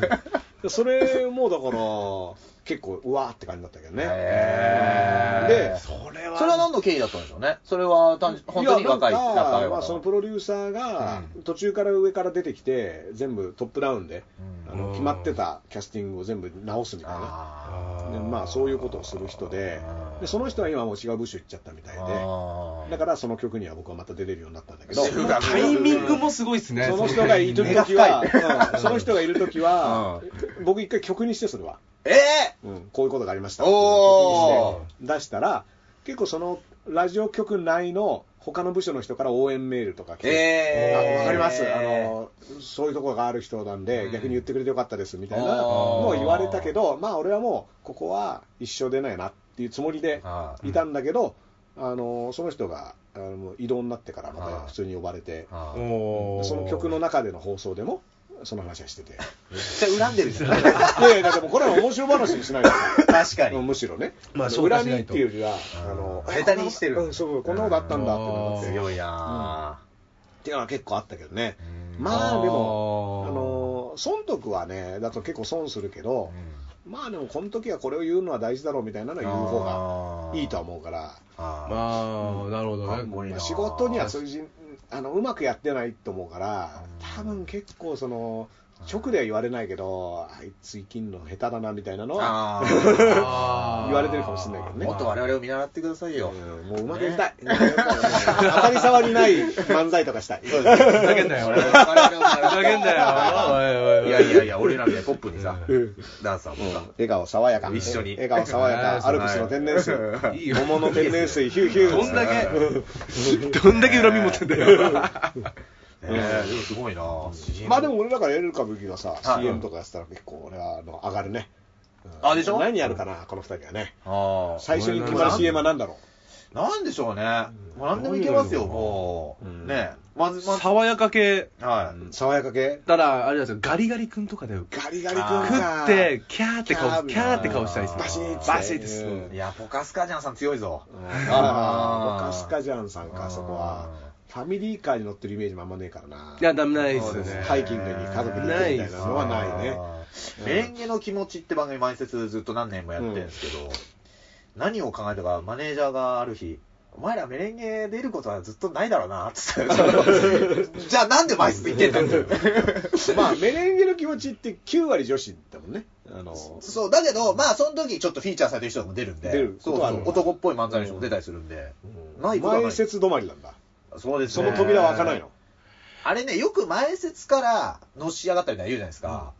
それもだから、結構、うわーって感じだったけどね。へー。でそれは。それは何の経緯だったんでしょうね。それは単純本当に若いやラッなんかまあ、そのプロデューサーがうん。途中から上から出てきて全部トップダウンで、うん。あの決まってたキャスティングを全部直すみたいな。あでまあ、そういうことをする人ででその人は今もう違う部署行っちゃったみたいでー。だからその曲には僕はまた出れるようになったんだけど。タイミングもすごいですね。その人がいる目が時は、その人がいる時は、僕一回曲にしてそれは、ええうん、こういうことがありました。お出したら結構そのラジオ局内の他の部署の人から応援メールとか来て、えー。あわかります。あのそういうところがある人なんで、うん。逆に言ってくれてよかったですみたいなのを言われたけどまあ俺はもうここは一緒でないなっていうつもりでいたんだけど、あのその人があの異動になってからまた普通に呼ばれてその曲の中での放送でもその話はしてて。めっちゃ恨んでるじゃん。いやいや、でもこれは面白話にしないと。確かに。むしろね。まあその恨みっていうよりは、あの、ネタにしてるうんそう、こんなことあったんだって思って。強いなっていうのは結構あったけどね。うんまあでも、あの、損得はね、だと結構損するけど、まあでもこの時はこれを言うのは大事だろうみたいなのは言う方がいいとは思うから、ああ、なるほどね。仕事にはそういうじあのうまくやってないと思うから、多分結構その、直では言われないけど、あいつ生きんの下手だなみたいなのは、言われてるかもしれないけどねもっと我々を見習ってくださいよ。うんもううまくやりたい。当たり障りない漫才とかしたい。ふざけんなよ、俺。ふざけんなよ。おいやいやいや、俺らみたいにポップにさ、うんダンサーもさ、笑顔爽やか。一緒に笑顔爽やか。アルプスの天然水。いいよ桃の天然水、ヒューヒュー。どんだけ、どんだけ恨み持ってんだよ。えー、でもすごいなまあでも俺だからやれる歌舞伎がさ、はい CM とかやってたら結構俺はあの上がるね。あでしょ？何やるかな、この二人はね。あー最初に決まる CM は何だろなんでしょうね。もう何でもいけますよ、もう。うんねまず、まず、爽やか系。はう。爽やか系？ただ、あれですよ、ガリガリ君とかでガリガリ君あ食か。って、キャーって顔、キャーって顔したいですね。バシッバシッです。うんい。いや、ポカスカジャンさん強いぞ。ああ、ボカスカジャンさんか、うんそこは。ファミリーカーに乗ってるイメージもあんまねえからな。いや、ダメないですよね。ハイキングに家族で行くみたいなのはないね。メレンゲの気持ちって番組前説ずっと何年もやってるんですけど、何を考えたかマネージャーがある日、お前らメレンゲ出ることはずっとないだろうな、つって。じゃあなんで前説言ってんだって。まあ、メレンゲの気持ちって9割女子だもんね。あの、そう、だけど、まあその時ちょっとフィーチャーされてる人も出るんで、出るそうそう男っぽい漫才の人も出たりするんで、ないことはない前説止まりなんだ。そうですその扉は開かないの？あれね、よく前説からのし上がったみたいな言うじゃないですか。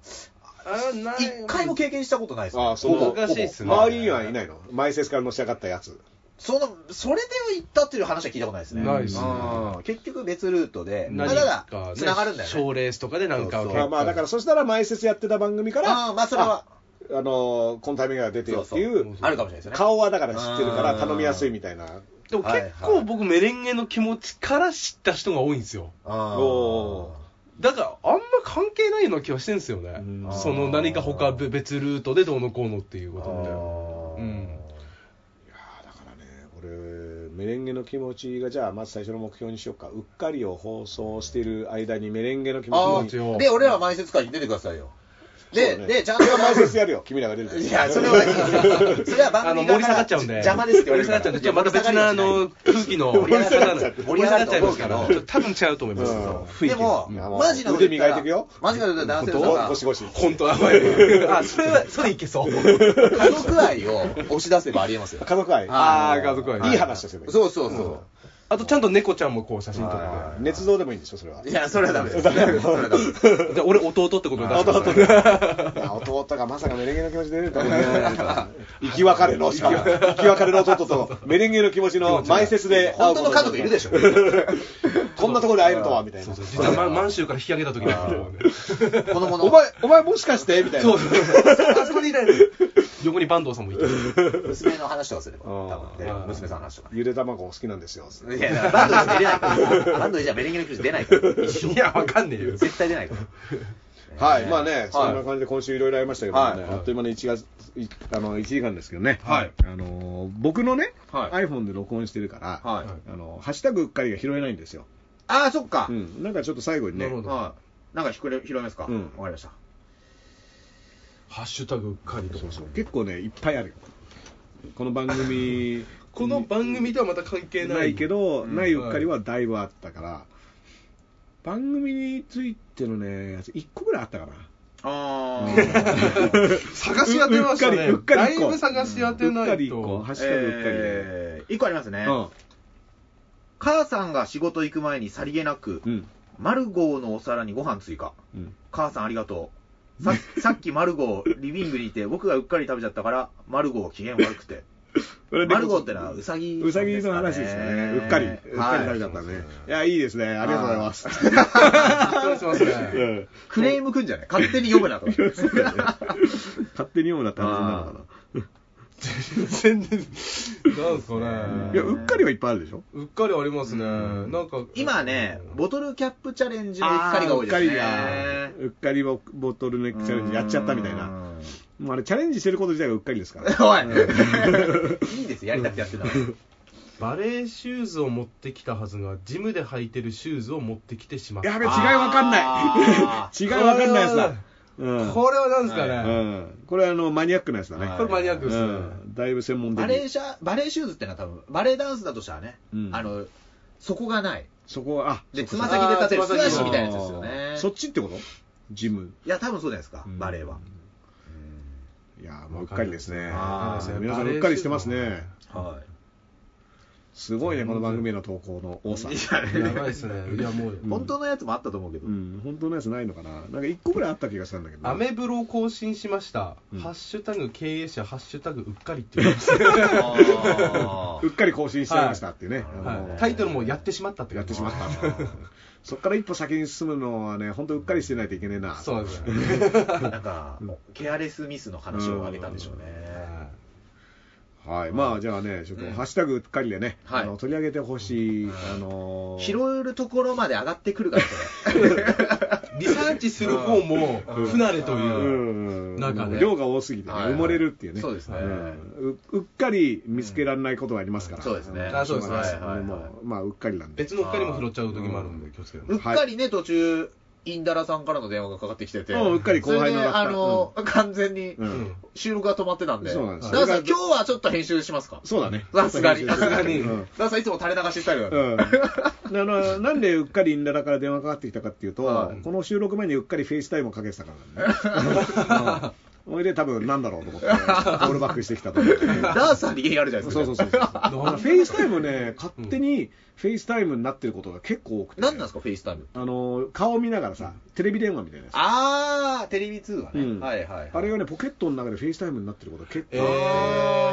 あな一、回も経験したことないですねああ、その、ほぼ難しいっすね周りにはいないの？前説からのし上がったやつ。その、それで言ったっていう話は聞いたことないですね。ないですねうん結局別ルートで、何ただか、ね、繋がるんだよね。賞レースとかでなんかをそうそうまあまあ、だからそしたら前説やってた番組から、ああまあそれはあ、あの、このタイミングが出てるっていそうう、あるかもしれないですよね。顔はだから知ってるから頼みやすいみたいな。でも結構僕メレンゲの気持ちから知った人が多いんですよ。あだからあんま関係ないような気はしてるんですよねうん。その何か他別ルートでどうのこうのっていうことって。あーうんいやーだからね、これ、メレンゲの気持ちが、じゃあ、まず最初の目標にしようか。うっかりを放送している間にメレンゲの気あ持ちで、俺らは前説会に出てくださいよ。で、ねで、ちゃんとそれは前説やるよ。君らが出るといや、それはいいですよ。それは番あの、組側から盛り下がっちゃうんで。邪魔ですって言われるから盛り下がっちゃうんで。じゃあまた別な、あの、空気の、盛り上がっちゃう盛り上がっちゃいますけど多分違うと思います。でも、うんマジな腕磨いてくよ。マジなこと言ったら男性のど方ゴシゴシ。本当、あ、まああ、それは、それいけそう。家族愛を押し出せばありえますよ。家族愛。あー家族愛いい話ですよね。そうそうそう。あとちゃんと猫ちゃんもこう写真撮って。はい捏造でもいいんでしょ、それは。いや、それはダメです。それはダメじゃあ俺弟ってことださい いや弟がまさかメレンゲの気持ちで出るとは思ってないから生き別れの、しかも生き別れの弟とメレンゲの気持ちの前説で本当の家族いるでしょ。こんなところで会えるとは、みたいなそう。そう実は満満州から引き上げた時に。お前、お前もしかして？みたいな。そうそう。あそこにいないの横に坂東さんもいて。娘の話とかすれば、うん多分ね、娘さんの話とか。ゆで卵好きなんですよ。いや、バンドじゃ出れないから。バンドじゃメレンゲのクイズ出ないから。いや、わかんねえよ。絶対出ないから。はい、まあね、そんな感じで今週いろいろありましたけどね、はいあっという間に1月、いあの、1時間ですけどね、はいあの、僕のね、は iPhone で録音してるから、はい。あの、ハッシュタグうっかりが拾えないんですよ。ああ、そっかう。ん、なんかちょっと最後にねなる、ほどはい。なんか拾え拾いますか？うんわかりました。ハッシュタグうっかりとか。結構ね、いっぱいあるよ。この番組 この番組とはまた関係ない。ないけど、うんないうっかりはだいぶあったから、番組についてのね、やつ1個ぐらいあったかな。あ 探し当てましたね。うっかりうっかだいり一個ぶ探し当てなうっかりい一個、とハッ。シュタグうっかりね。えー、一個ありますね。うん母さんが仕事行く前にさりげなく、うん。マルゴーのお皿にご飯追加。うん。母さんありがとう。ささっきマルゴーリビングにいて、僕がうっかり食べちゃったから、マルゴー機嫌悪くて。マルゴーってのはウサギ、うさぎの話ですよね。うっかり、うっかり食べちゃったね。いや、いいですね。ありがとうございます。びっくりしますう ね。んクレームくんじゃない？勝手に読むなと。勝手に読むなって話になるのかな。全然、なんですかね。いや、うっかりはいっぱいあるでしょ？うっかりありますね。なんか。今ね、ボトルキャップチャレンジのうっかりが多いですね。うっかりが、うっかりボボトルネックチャレンジやっちゃったみたいな。もうあれ、チャレンジしてること自体がうっかりですから。おいいいですよ、やりたくてやってたの。バレーシューズを持ってきたはずが、ジムで履いてるシューズを持ってきてしまった。やべ、違いわかんないあ。違いわかんないやつだ。うん。これは何ですかうね。ん。これあの、マニアックなやつだね。はいこれマニアックですね。うん。だいぶ専門的バレーシャバレーシューズってのは多分、バレーダンスだとしたらね、うんあの、底がない。そこは、あ、で、つま先で立てるあーつま先素足みたいなやつですよね。そっちってこと？ジム。いや、多分そうじゃないですか、うんバレーは。いや、もううっかりですね。皆さんうっかりしてますね。はすごいね、この番組への投稿の多さ。ややばいですね。いやもう、本当のやつもあったと思うけど。うん、本当のやつないのかな？なんか一個ぐらいあった気がしたんだけど。アメブロを更新しました。うんハッシュタグ経営者、ハッシュタグうっかりって言います。あうっかり更新しちゃいましたっていうね。あのはいタイトルもやってしまったってやってしまった。そっから一歩先に進むのはね、本当うっかりしてないといけねえな。そうなんですよね。ー なんか、ケアレスミスの話を挙げたんでしょうね。はい。まあ、じゃあね、ちょっと、うん。ハッシュタグうっかりでね、はい。あの取り上げてほしい、あのー。拾えるところまで上がってくるから、それ。リサーチする方も不慣れとういう。ん。中で。量が多すぎてね、はい。はい埋もれるっていうね。そうですね。うん。ううっかり見つけられないことがありますから。そうですね。あそうですね。しょがないはいはいはい。もうまあ、うっかりなんで。別のうっかりも拾っちゃう時もあるんで気をつけてうっかりね、途中、インダラさんからの電話がかかってきてて、うんうっかり後輩のそれであの、完全にうん。うん収録が止まってたんで、そうなんですダンさん、今日はちょっと編集しますか？そうだね。さすがに、さすがに。うん。ダンさんいつも垂れ流しスタイルなんで。うん、あのなんでうっかりインダラから電話かかってきたかっていうと、はい。この収録前にうっかり FaceTime をかけてたからね。うん。それで多分なんだろうと思って、コールバックしてきたと思って。ダンさんに原因あるじゃないですか。そうそうそう FaceTime ね、勝手にFaceTime になってることが結構多くて、何なんですか、 FaceTime。あの顔見ながらさ、テレビ電話みたいなやつ。あー、テレビ通話ね。うんはいはいはい。あれがね、ポケットの中で FaceTime になってることが結構、えー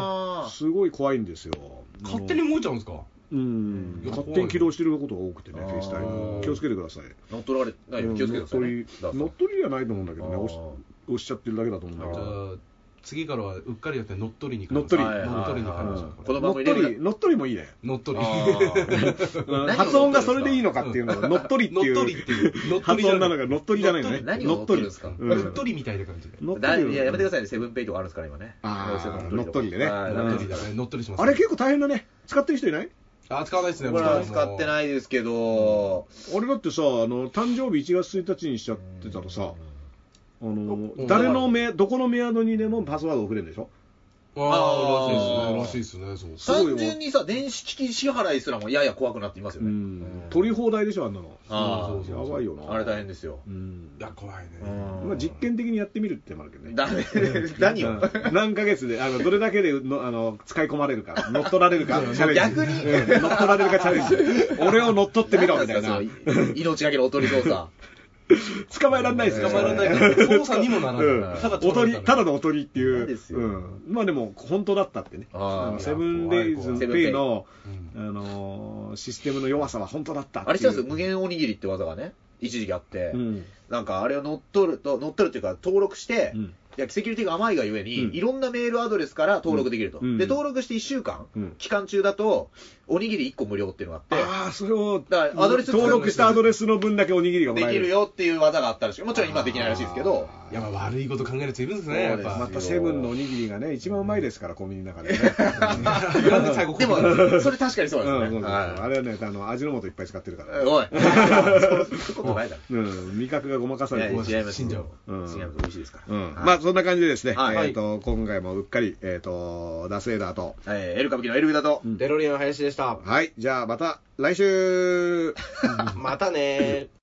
あーすごい怖いんですよ。勝手に動いちゃうんですか？うん、勝手に起動してることが多くてね、あー FaceTime。気をつけてください。乗っ取られないように気をつけてくださいね。乗っ取り乗っ取りじゃないと思うんだけどね、押し押しちゃってるだけだと思うんだけじゃど。あ次からはうっかりやって乗っ取りに乗っ取り。乗っ取りに乗っ取り、乗っ取りもいいね。乗っ取り。発音がそれでいいのかっていうのが、乗っ取りっていう。乗っ取り発音なのが乗っ取りじゃないのね。乗っ取るんですか？乗っ取り乗っ取りみたいな感じで。乗っだい取りややめてくださいね、セブンペイとかあるんですから、今ね。乗っ取りでね。乗っ取りしますあれ結構大変だね。使ってる人いない？あ使わないですね。これは使っていないですけど、俺だってさ、あの、誕生日1月1日にしちゃってたらさ、あのうん、誰のメ、どこのメアドにでもパスワード送れるんでしょ？ああらしいですねらしいですねそう単純にさ、電子機器支払いすらもやや怖くなっていますよね。うん。取り放題でしょ、あんなの。あーそうそうそうやばいよな。あれ大変ですよ。うんい。や怖いねうんまあ実験的にやってみるってのもあるけどね。だ何を？うん 何ヶ月で、あの、どれだけでのあの使い込まれるか、乗っ取られるか、チャレンジ。逆にうん乗っ取られるかチャレンジ。俺を乗っ取ってみろ、みたいな。命がけのおとり操作。捕まえられないです。よ。捕まえられない。から捜査にもならないうん。ただおとり、ただ。のおとりってい嫌う。まあでも、本当だったってね。セブンデイズペイの、あうんのー、システムの弱さは本当だった。あれ知ってます？無限おにぎりって技がね、一時期あって、うん。なんかあれを乗っ取ると、乗っ取るっていうか登録して、うん。いやセキュリティが甘いがゆえに、うん。いろんなメールアドレスから登録できると。うん。で、登録して1週間、うん。期間中だと、おにぎり1個無料っていうのがあって、ああ、それを、だからアドレス登録したアドレスの分だけおにぎりがもでらえる。きるよっていう技があったらしい。もちろん今はできないらしいですけど、いやまあ悪いこと考えるやついるんですねやっぱ。またセブンのおにぎりがね、一番うまいですから、コンビニの中でね。なん。で最後でも、それ確かにそうですね。うんそうそうそう。はあれはね、あの味の素いっぱい使ってるから。い。おい、そういうことないだろ。うん、味覚がごまかされてます違います。死んじゃううん。違います。美味しいですから。うん。はい。まあそんな感じでですね、はい。えっ、と今回もうっかり、えっ、とダスエーダーと、えーエル歌舞伎のエルウだと、うん。デロリアン林でした。はい、じゃあまた来週。またね